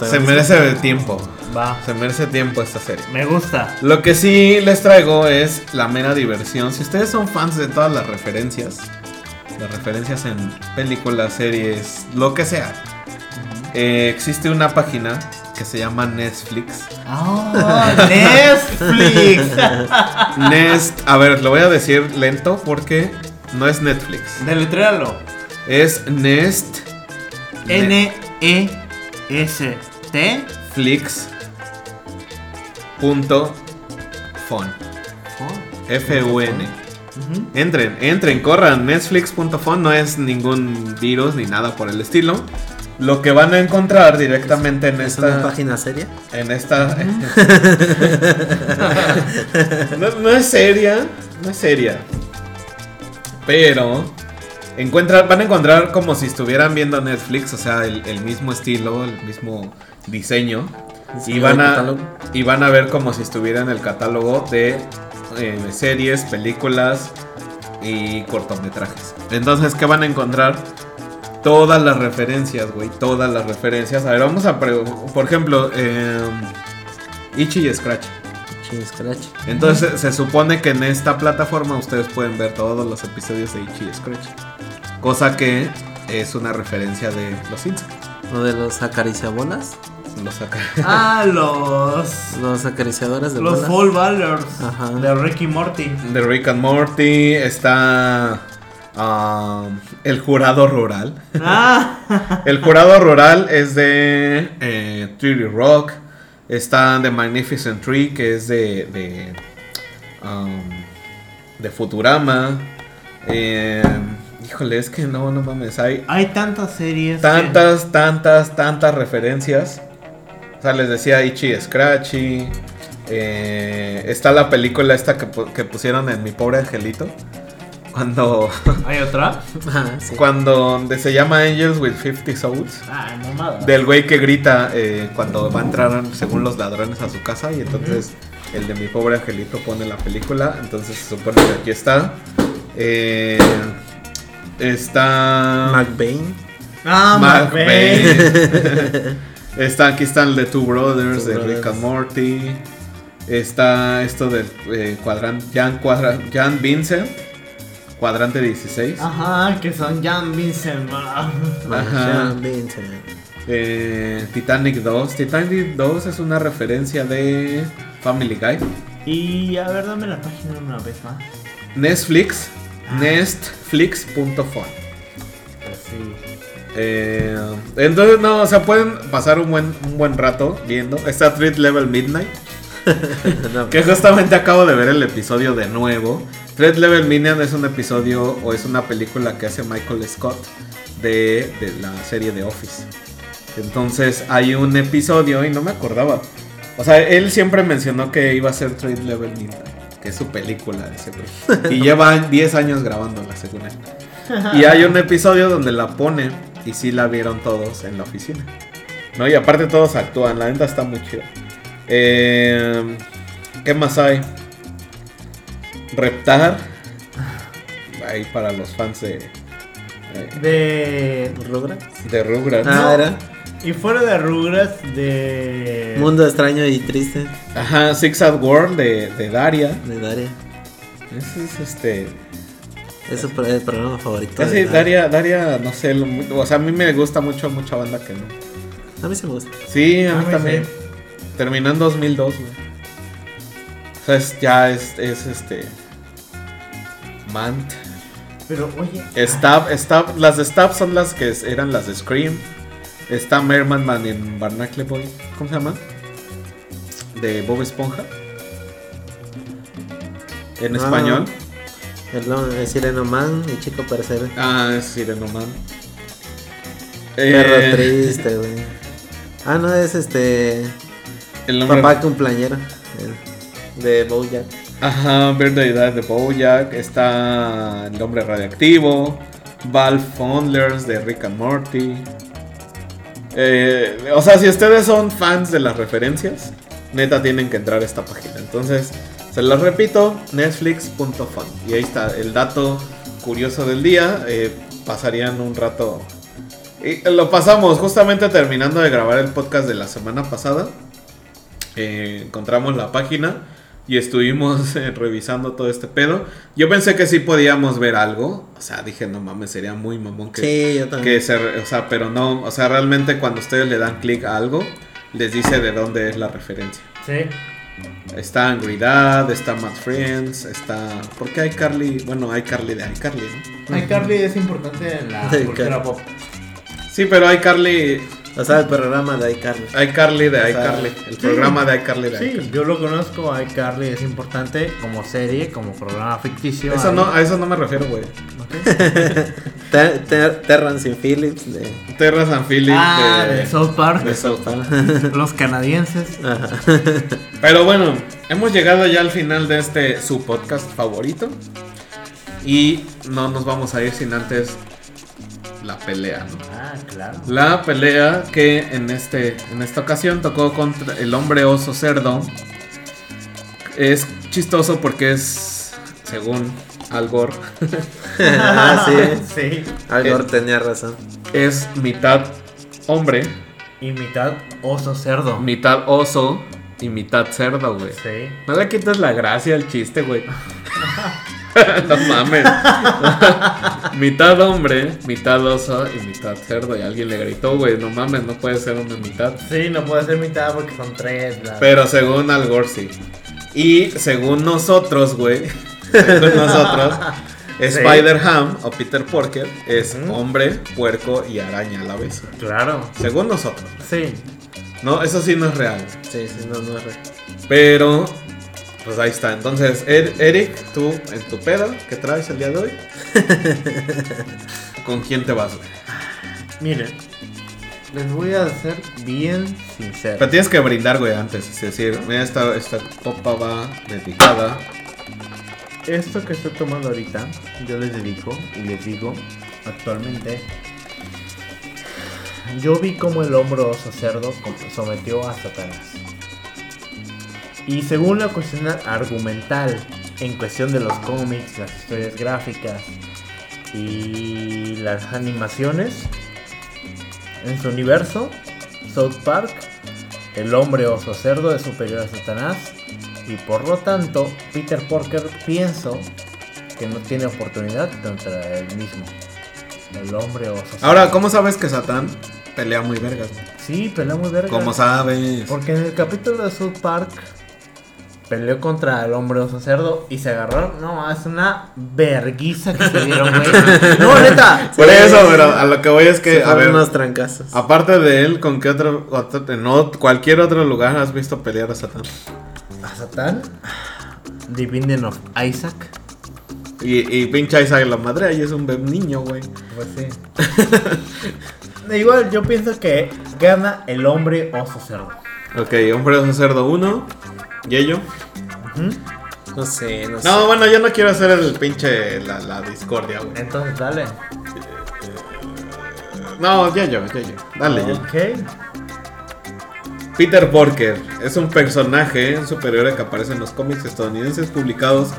se merece tiempo. Va. Se merece tiempo esta serie. Me gusta. Lo que sí les traigo es la mera diversión. Si ustedes son fans de todas las referencias, las referencias en películas, series, lo que sea, eh, existe una página que se llama Netflix. ¡Ah! ¡Netflix! Nest, a ver, lo voy a decir lento porque no es Netflix. Deletréalo. Es Nest N-E-S-T. Netflix punto fun. F-U-N. Ujú. Entren, entren, corran. Netflix.fun no es ningún virus ni nada por el estilo. Lo que van a encontrar directamente en ¿Es una esta. página seria? En esta. no, no es seria. No es seria. Pero. Encuentran, van a encontrar como si estuvieran viendo Netflix, o sea, el, el mismo estilo, el mismo diseño. Y ¿Diseño van, a, y van a ver como si estuvieran en el catálogo de eh, series, películas y cortometrajes. Entonces, ¿qué van a encontrar? Todas las referencias, güey. Todas las referencias. A ver, vamos a... pre- Por ejemplo, eh, Ichi y Scratch. Chin Scratch. Entonces, se supone que en esta plataforma ustedes pueden ver todos los episodios de Ichi y Scratch. Cosa que es una referencia de Los Simpsons. ¿O de los acariciabolas? Los saca. Ah, los. Los acariciadores de Los bolas. Fall Ballers. Ajá. De Ricky Morty. De Rick and Morty. Está... um, el jurado rural. Ah. El jurado rural es de eh, 3D Rock. Está The Magnificent Tree, que es de. de, um, de Futurama. Eh, híjole, es que no, no mames. Hay Hay tantas series. que- tantas, tantas, tantas referencias. O sea, les decía Ichi Scratchy. Eh, está la película esta que pusieron en Mi Pobre Angelito. Cuando, ¿Hay otra? Ajá, sí. cuando donde se llama Angels with 50 Souls. Ah, mamada. Del güey que grita eh, cuando va a entrar, según los ladrones, a su casa. Y entonces el de mi pobre angelito pone la película. Entonces se supone que aquí está. Eh, está. McBain. Ah, McBain. Está, aquí están The Two Brothers Two de Rick and Morty. Está esto del eh, cuadrante. Jan, Jan Vincent. Cuadrante 16. Ajá, que son Jan Vincent. Ajá. Sean Vincent. Eh, Titanic 2. Titanic 2 es una referencia de Family Guy. Y a ver, dame la página una vez más. Netflix. Ah. Nestflix.fun. Pues sí. Eh, entonces, no, o sea, pueden pasar un buen, un buen rato viendo. Está Threat Level Midnight. No, Que justamente acabo de ver el episodio de nuevo. Threat Level Midnight es un episodio o es una película que hace Michael Scott de, de la serie de Office. Entonces hay un episodio y no me acordaba. O sea, él siempre mencionó que iba a ser Threat Level Midnight, que es su película de. Y lleva 10 años grabándola, según él. Y hay un episodio donde la pone y sí la vieron todos en la oficina. ¿No? Y aparte todos actúan, la neta está muy chido. Eh, ¿Qué más hay? Reptar. Ahí para los fans de, eh, De. Rugrats. de Rugrats. Ah, No. era. Y fuera de Rugrats, de. Mundo extraño y triste Ajá, Six Out World de, de Daria. de Daria. Ese es este. Es su pro- el programa favorito. De Daria, Daria, no sé. lo- o sea, a mí me gusta mucho, mucha banda que no. A mí sí me gusta. Sí, a A mí mí también. sí. Terminó en 2002, güey. O sea, es- ya es, es este. Mant. Pero oye. Stab, Stab, las de Stab son las que eran las de Scream. Está Merman Man en Barnacle Boy. ¿Cómo se llama? De Bob Esponja. En Ah. español. Nombre es Sireno Man y Chico Percebe. Ah, es Sireno Man. Perro Eh, triste, güey. Ah, no, es este. El nombre- Papá cumpleañero. el de Bojack. Ajá, Birthday Dad de Bojack. Está El Hombre Radioactivo. Val Fondlers de Rick and Morty. Eh, o sea, si ustedes son fans de las referencias, neta tienen que entrar a esta página. Entonces, se los repito: netflix.fun. Y ahí está el dato curioso del día. Eh, pasarían un rato. Y lo pasamos justamente terminando de grabar el podcast de la semana pasada. Eh, encontramos la página y estuvimos eh, revisando todo este pedo. Yo pensé que sí podíamos ver algo. O sea, dije, no mames, sería muy mamón que, Sí, yo también. que se, o sea, pero no, o sea, realmente cuando ustedes le dan clic a algo, les dice de dónde es la referencia. Sí. Está Angry Dad, está Mad Friends, está... ¿Por qué hay Carly? Bueno, hay Carly de iCarly, ¿no? iCarly es importante en la cultura pop. Sí, pero iCarly... O sea, el programa de iCarly. iCarly de O sea, iCarly. El sí. programa de iCarly de Sí, iCarly. yo lo conozco, iCarly es importante como serie, como programa ficticio. Eso ahí. no, a eso no me refiero, güey. Ok. Ter- Ter- Terrance y Phillips de. Terra San Philip Ah, de, de South Park. de South Park. Los canadienses. Ajá. Pero bueno, hemos llegado ya al final de este su podcast favorito. Y no nos vamos a ir sin antes la pelea, ¿no? Ah, claro. La pelea que en, este, en esta ocasión tocó contra el hombre oso cerdo. Es chistoso porque es, según Al Gore, ah, sí. sí. Al Gore tenía razón. es mitad hombre, Y mitad oso cerdo. mitad oso y mitad cerdo, güey. Sí. No le quites la gracia al chiste, güey. no mames. mitad hombre, mitad oso y mitad cerdo. Y alguien le gritó, güey, no mames, no puede ser una mitad. Sí, no puede ser mitad porque son tres. bla. Pero según Al Gore, sí. Y según nosotros, güey, según nosotros, Spider-Ham o Peter Porker es hombre, puerco y araña a la vez. Claro. Según nosotros. Sí. No, eso sí no es real. Sí, sí, no, no es re- Pero, pues ahí está. Entonces, Ed- Eric, tú en tu pedo, ¿qué traes el día de hoy? ¿Con quién te vas, güey? Miren. Les voy a ser bien sincero. Pero tienes que brindar, güey, antes. Es decir, mira, esta, esta copa va dedicada. Esto que estoy tomando ahorita, yo les dedico y les digo actualmente. Yo vi como el hombro oso cerdo com- sometió a Satanás. Y según la cuestión argumental, en cuestión de los cómics, las historias gráficas y las animaciones, en su universo, South Park, el hombre oso cerdo es superior a Satanás y por lo tanto Peter Porker pienso que no tiene oportunidad contra él mismo. El hombre oso cerdo. Ahora, ¿cómo sabes que Satán pelea muy vergas? Sí, pelea muy verga. ¿Cómo sabes? Porque en el capítulo de South Park peleó contra el hombre oso cerdo y se agarraron. No, es una verguiza que se dieron, güey. No, neta. Por Sí, eso, sí, pero a lo que voy es Se que, a ver, unos trancazos. aparte de él, ¿con qué otro, otro- en ot- cualquier otro lugar has visto pelear a Satán? A Satán. Divinden of Isaac. Y, y pinche Isaac la madre ahí es un bebé niño, güey. Pues sí. Igual yo pienso que gana el hombre oso cerdo. Ok, hombre oso cerdo 1. ¿Y ello? Ujú. No sé, no sé. No, bueno, yo no quiero hacer el pinche la, la discordia, güey. Entonces dale. No, ya yo. Dale, ya. Ok. Peter Porker es un personaje un superhéroe que aparece en los cómics estadounidenses publicados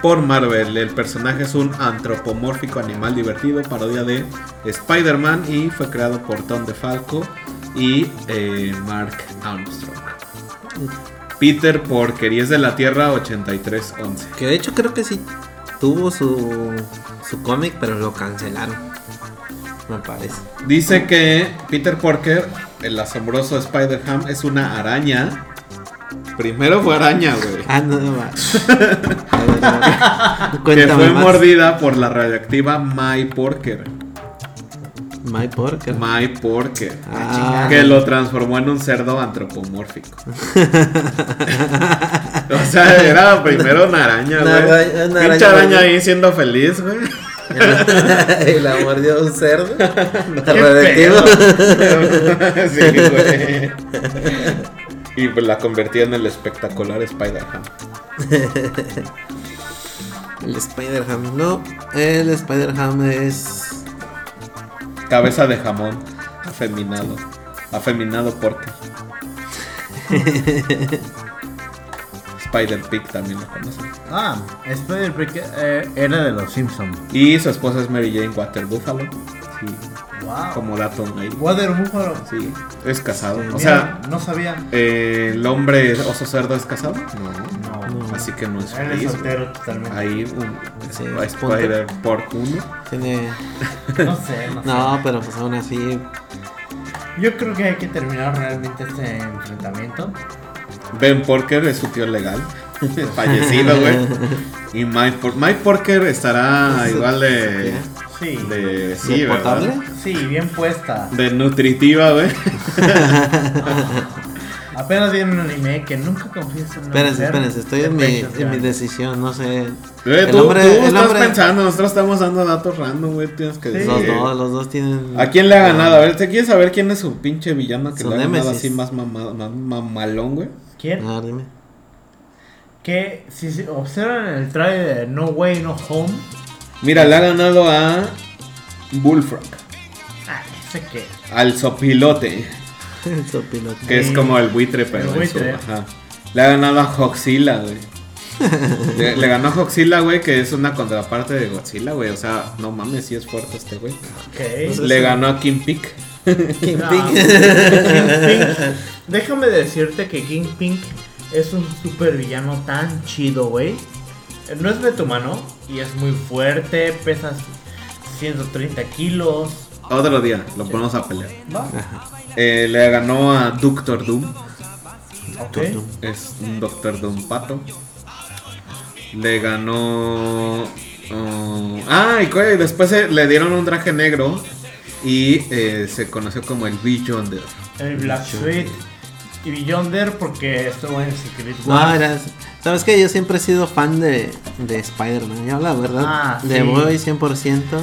por Marvel. El personaje es un antropomórfico animal divertido, parodia de Spider-Man y fue creado por Tom DeFalco y eh, Mark Armstrong. Peter Porker y es de la Tierra 8311. Que de hecho creo que sí tuvo su, su cómic, pero lo cancelaron. Me parece. Dice que Peter Porker, el asombroso Spider-Ham, es una araña Primero fue araña, güey. Ah, no, no ver. Que fue más. mordida por la radioactiva My Porker. My Porker. My Porker. Ah, Que lo transformó en un cerdo antropomórfico. o sea, era primero una araña, güey. una araña, araña ahí siendo feliz, güey. y la mordió un cerdo. Qué Radioactivo. sí, güey. Y pues la convertía en el espectacular Spider-Man. El Spider-Ham. No, el Spider-Ham es. Cabeza de jamón. Afeminado. Afeminado porque. Spider-Pig también lo conocen. Ah, Spider-Pig eh, era de los Simpsons. Y su esposa es Mary Jane Water Buffalo. Sí, Wow. como dato. Water Buffalo. Sí, es casado. O Mira, sea, no sabía. eh, el hombre oso cerdo es casado. No. No. Así que no es Él feliz. soltero totalmente. Ahí un Sí, Spider Pork 1. Tiene. No sé, no sé. No, pero pues aún así. Yo creo que hay que terminar realmente este enfrentamiento. Ben Porker es su tío legal. Fallecido, güey. Y Mike, Por- Mike Porker estará igual de. Sí. De. Sí, ¿De ¿verdad? potable? Sí, bien puesta. De nutritiva, güey. Apenas viene un anime que nunca confíes en Espérense, mujer espérense, estoy en mi, en mi decisión, no sé. El tú, hombre- tú el estás hombre- pensando, nosotros estamos dando datos random, güey. Tienes que Sí. decir. Los dos, los dos tienen. ¿A quién le ha ganado? A ver, ¿te quieres saber quién es su pinche villano que le ha ganado así más, mama- más mamalón, güey? ¿Quién? A ver, dime. Que si se observan en el trailer de No Way No Home. Mira, le ha ganado a Bullfrog, Ah, ese que. al Sopilote, sopilote. que es como el buitre, pero El buitre. ajá. Le ha ganado a Hoxilla, güey. le, le ganó a Hoxilla, güey, que es una contraparte de Godzilla, güey. O sea, no mames, sí es fuerte este güey. Ok. Le ganó a King Pig. King No. Pig. Kingpin. Déjame decirte que Kingpin es un super villano tan chido, güey. No es metumano y es muy fuerte, pesas 130 kilos. Otro día lo ponemos a pelear. ¿Va? Eh, le ganó a Doctor Doom. Ok. Es un Doctor Doom pato. Le ganó. uh, ah, y después se- le dieron un traje negro. Y eh, se conoció como el Beyonder. El Black Suite y Beyonder porque estuvo en Secret No, Wars. era- ¿Sabes que Yo siempre he sido fan de, de Spider-Man. Yo, la verdad, Ah, de sí. voy 100%.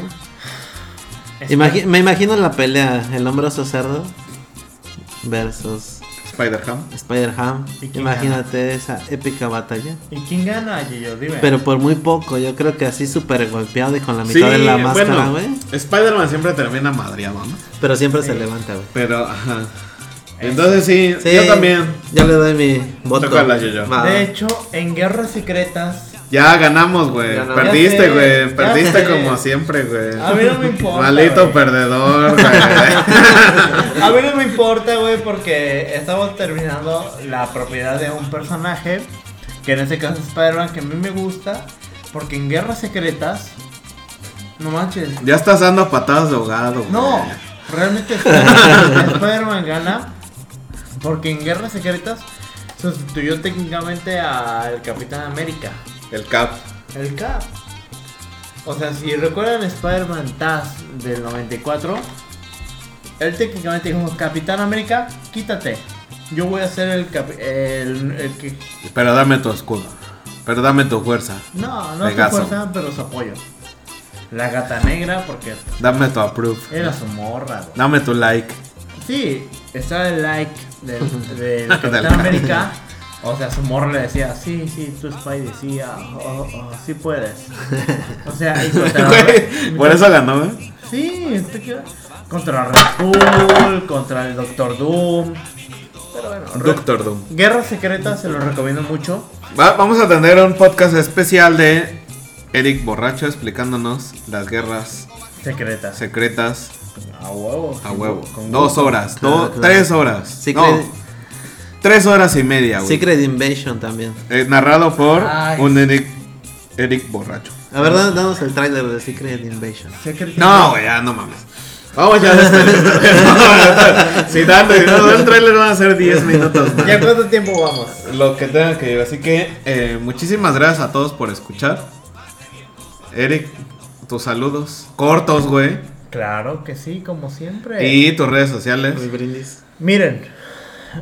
Está- Imagi- me imagino la pelea: el hombre oso cerdo versus Spider-Ham. Spider-Ham. ¿Y quién Imagínate esa épica batalla. ¿Y quién gana, Yo Dime. Pero por muy poco, yo creo que así súper golpeado y con la Sí, mitad de la máscara, bueno, güey. Spider-Man siempre termina madreado, ¿no? Pero siempre se levanta, güey. Pero, ajá. Entonces sí, Sí, yo también. Yo le doy mi voto. Tócala. Va. De hecho, en Guerras Secretas. Ya ganamos, güey. Perdiste, güey. Perdiste como siempre, güey. A mí no me importa. Maldito güey. perdedor, güey. A mí no me importa, güey, porque estamos terminando la propiedad de un personaje, que en este caso es Spider-Man, que a mí me gusta, porque en Guerras Secretas, no manches, ya estás dando patadas de ahogado, güey. no, realmente Spider- Spider-Man gana, porque en Guerras Secretas sustituyó técnicamente al Capitán América, El Cap. el Cap. O sea, si recuerdan Spider-Man Taz del 94, él técnicamente dijo, Capitán América, quítate. Yo voy a ser el, el, el que... Pero dame tu escudo. Pero dame tu fuerza. No, no Pegaso. fuerza, pero su apoyo. La gata negra, porque Dame tu approve. era su morra, güey. Dame tu like. Sí, estaba el like Del- Capitán América. O sea, su morra le decía, sí, sí, tú Spidey, sí, ah, oh, oh, sí puedes. O sea, y contra Güey, Por eso ganó, güey. Sí, este que- contra Red Bull, contra el Doctor Doom. Pero bueno, Red- Doctor Doom. Guerra Secreta se lo recomiendo mucho. Va- vamos a tener un podcast especial de Eric Borracho explicándonos las guerras Secretas. secretas A huevo. a huevo. Con Dos horas, Claro, do- claro. tres horas. Secret- No, tres horas y media, güey. Secret Invasion también. Eh, narrado por Ay. un Eric, Eric Borracho. A ver, dan- danos el tráiler de Secret Invasion. Secret No, güey, ya no mames. Vamos ya a. Si tanto, si no el trailer van a ser 10 minutos. más. ¿Ya cuánto tiempo vamos? Lo que tenga que ir. Así que eh, muchísimas gracias a todos por escuchar. Eric, tus saludos. Cortos, güey. Claro que sí, como siempre. Y tus redes sociales. Mi brindis. Miren,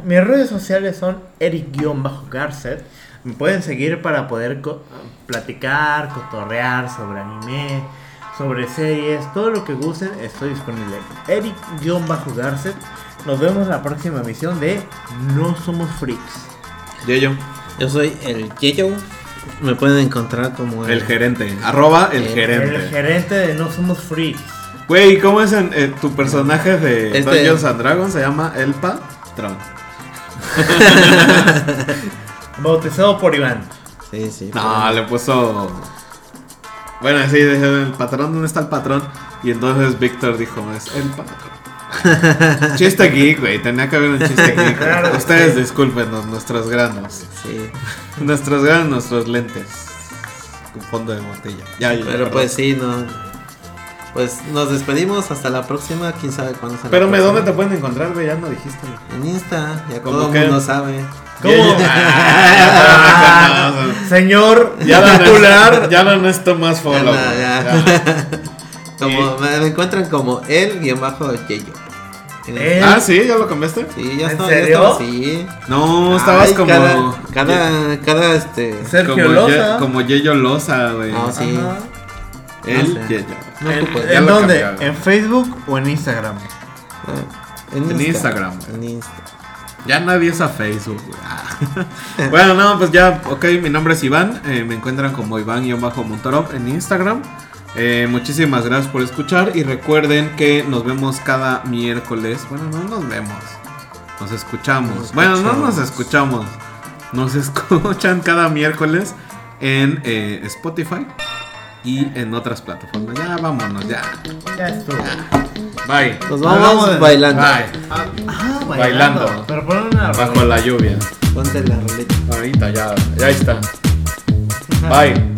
mis redes sociales son Eric-Garcet. Me pueden seguir para poder co- platicar, cotorrear sobre anime, sobre series, todo lo que gusten, estoy disponible. Eric-Garcet. Nos vemos en la próxima emisión de No Somos Freaks. Yeyo, Yo soy el Yeyo. Me pueden encontrar como el gerente. Arroba el El- El gerente. gerente de No Somos Freaks. Güey, ¿cómo es en, eh, tu personaje de Este- Dungeons and Dragons? Se llama El Bautizado por Iván. Sí, sí. No, le puso. Bueno, sí, el patrón, ¿dónde está el patrón? Y entonces Víctor dijo, es el patrón. chiste geek, güey, tenía que haber un chiste geek. Claro, Ustedes sí. discúlpenos, nuestros granos. Sí. Nuestros granos, nuestros lentes. Con fondo de botella. Ya, ya, Pero perdón. pues sí, no. Pues nos despedimos hasta la próxima. Quién sabe cuándo será. Pero me. ¿dónde te pueden encontrar, güey? Ya no dijiste. En Insta. Ya ¿Cómo todo el mundo sabe. ¿Cómo? Ah, ya, ya, Señor ya, ya, popular. ya no necesito más follow. Ya, ya. ya. Como me, me encuentran como el guion bajo Yeyo. El- Ah, sí, ya lo cambiaste. Sí, ya ¿En estaba, serio? ya estaba así. No, estabas Ay, como. Cada, cada, cada este. Sergio como, Loza. Ye- como Yeyo Loza, güey. No, sí. Ajá. El No sé. Yeyo. No ¿En, dónde? cambiaron. ¿En Facebook o en Instagram? Ah, En Insta. Instagram. En Insta. Ya nadie usa Facebook. güey. Ah. bueno, no, pues ya, ok, mi nombre es Iván. eh, me encuentran como Iván-Montorov en Instagram. Eh, muchísimas gracias por escuchar y recuerden que nos vemos cada miércoles. Bueno, no nos vemos, nos escuchamos. Nos bueno, no nos escuchamos, nos escuchan cada miércoles en eh, Spotify y en otras plataformas. Ya vámonos, ya. Ya estuvo. Bye. Nos vamos Bye. bailando. Bye. Ah, bailando. bailando. Pero pon una Bajo la lluvia. Ponte la roleta. Ahorita ya, ya está. Bye.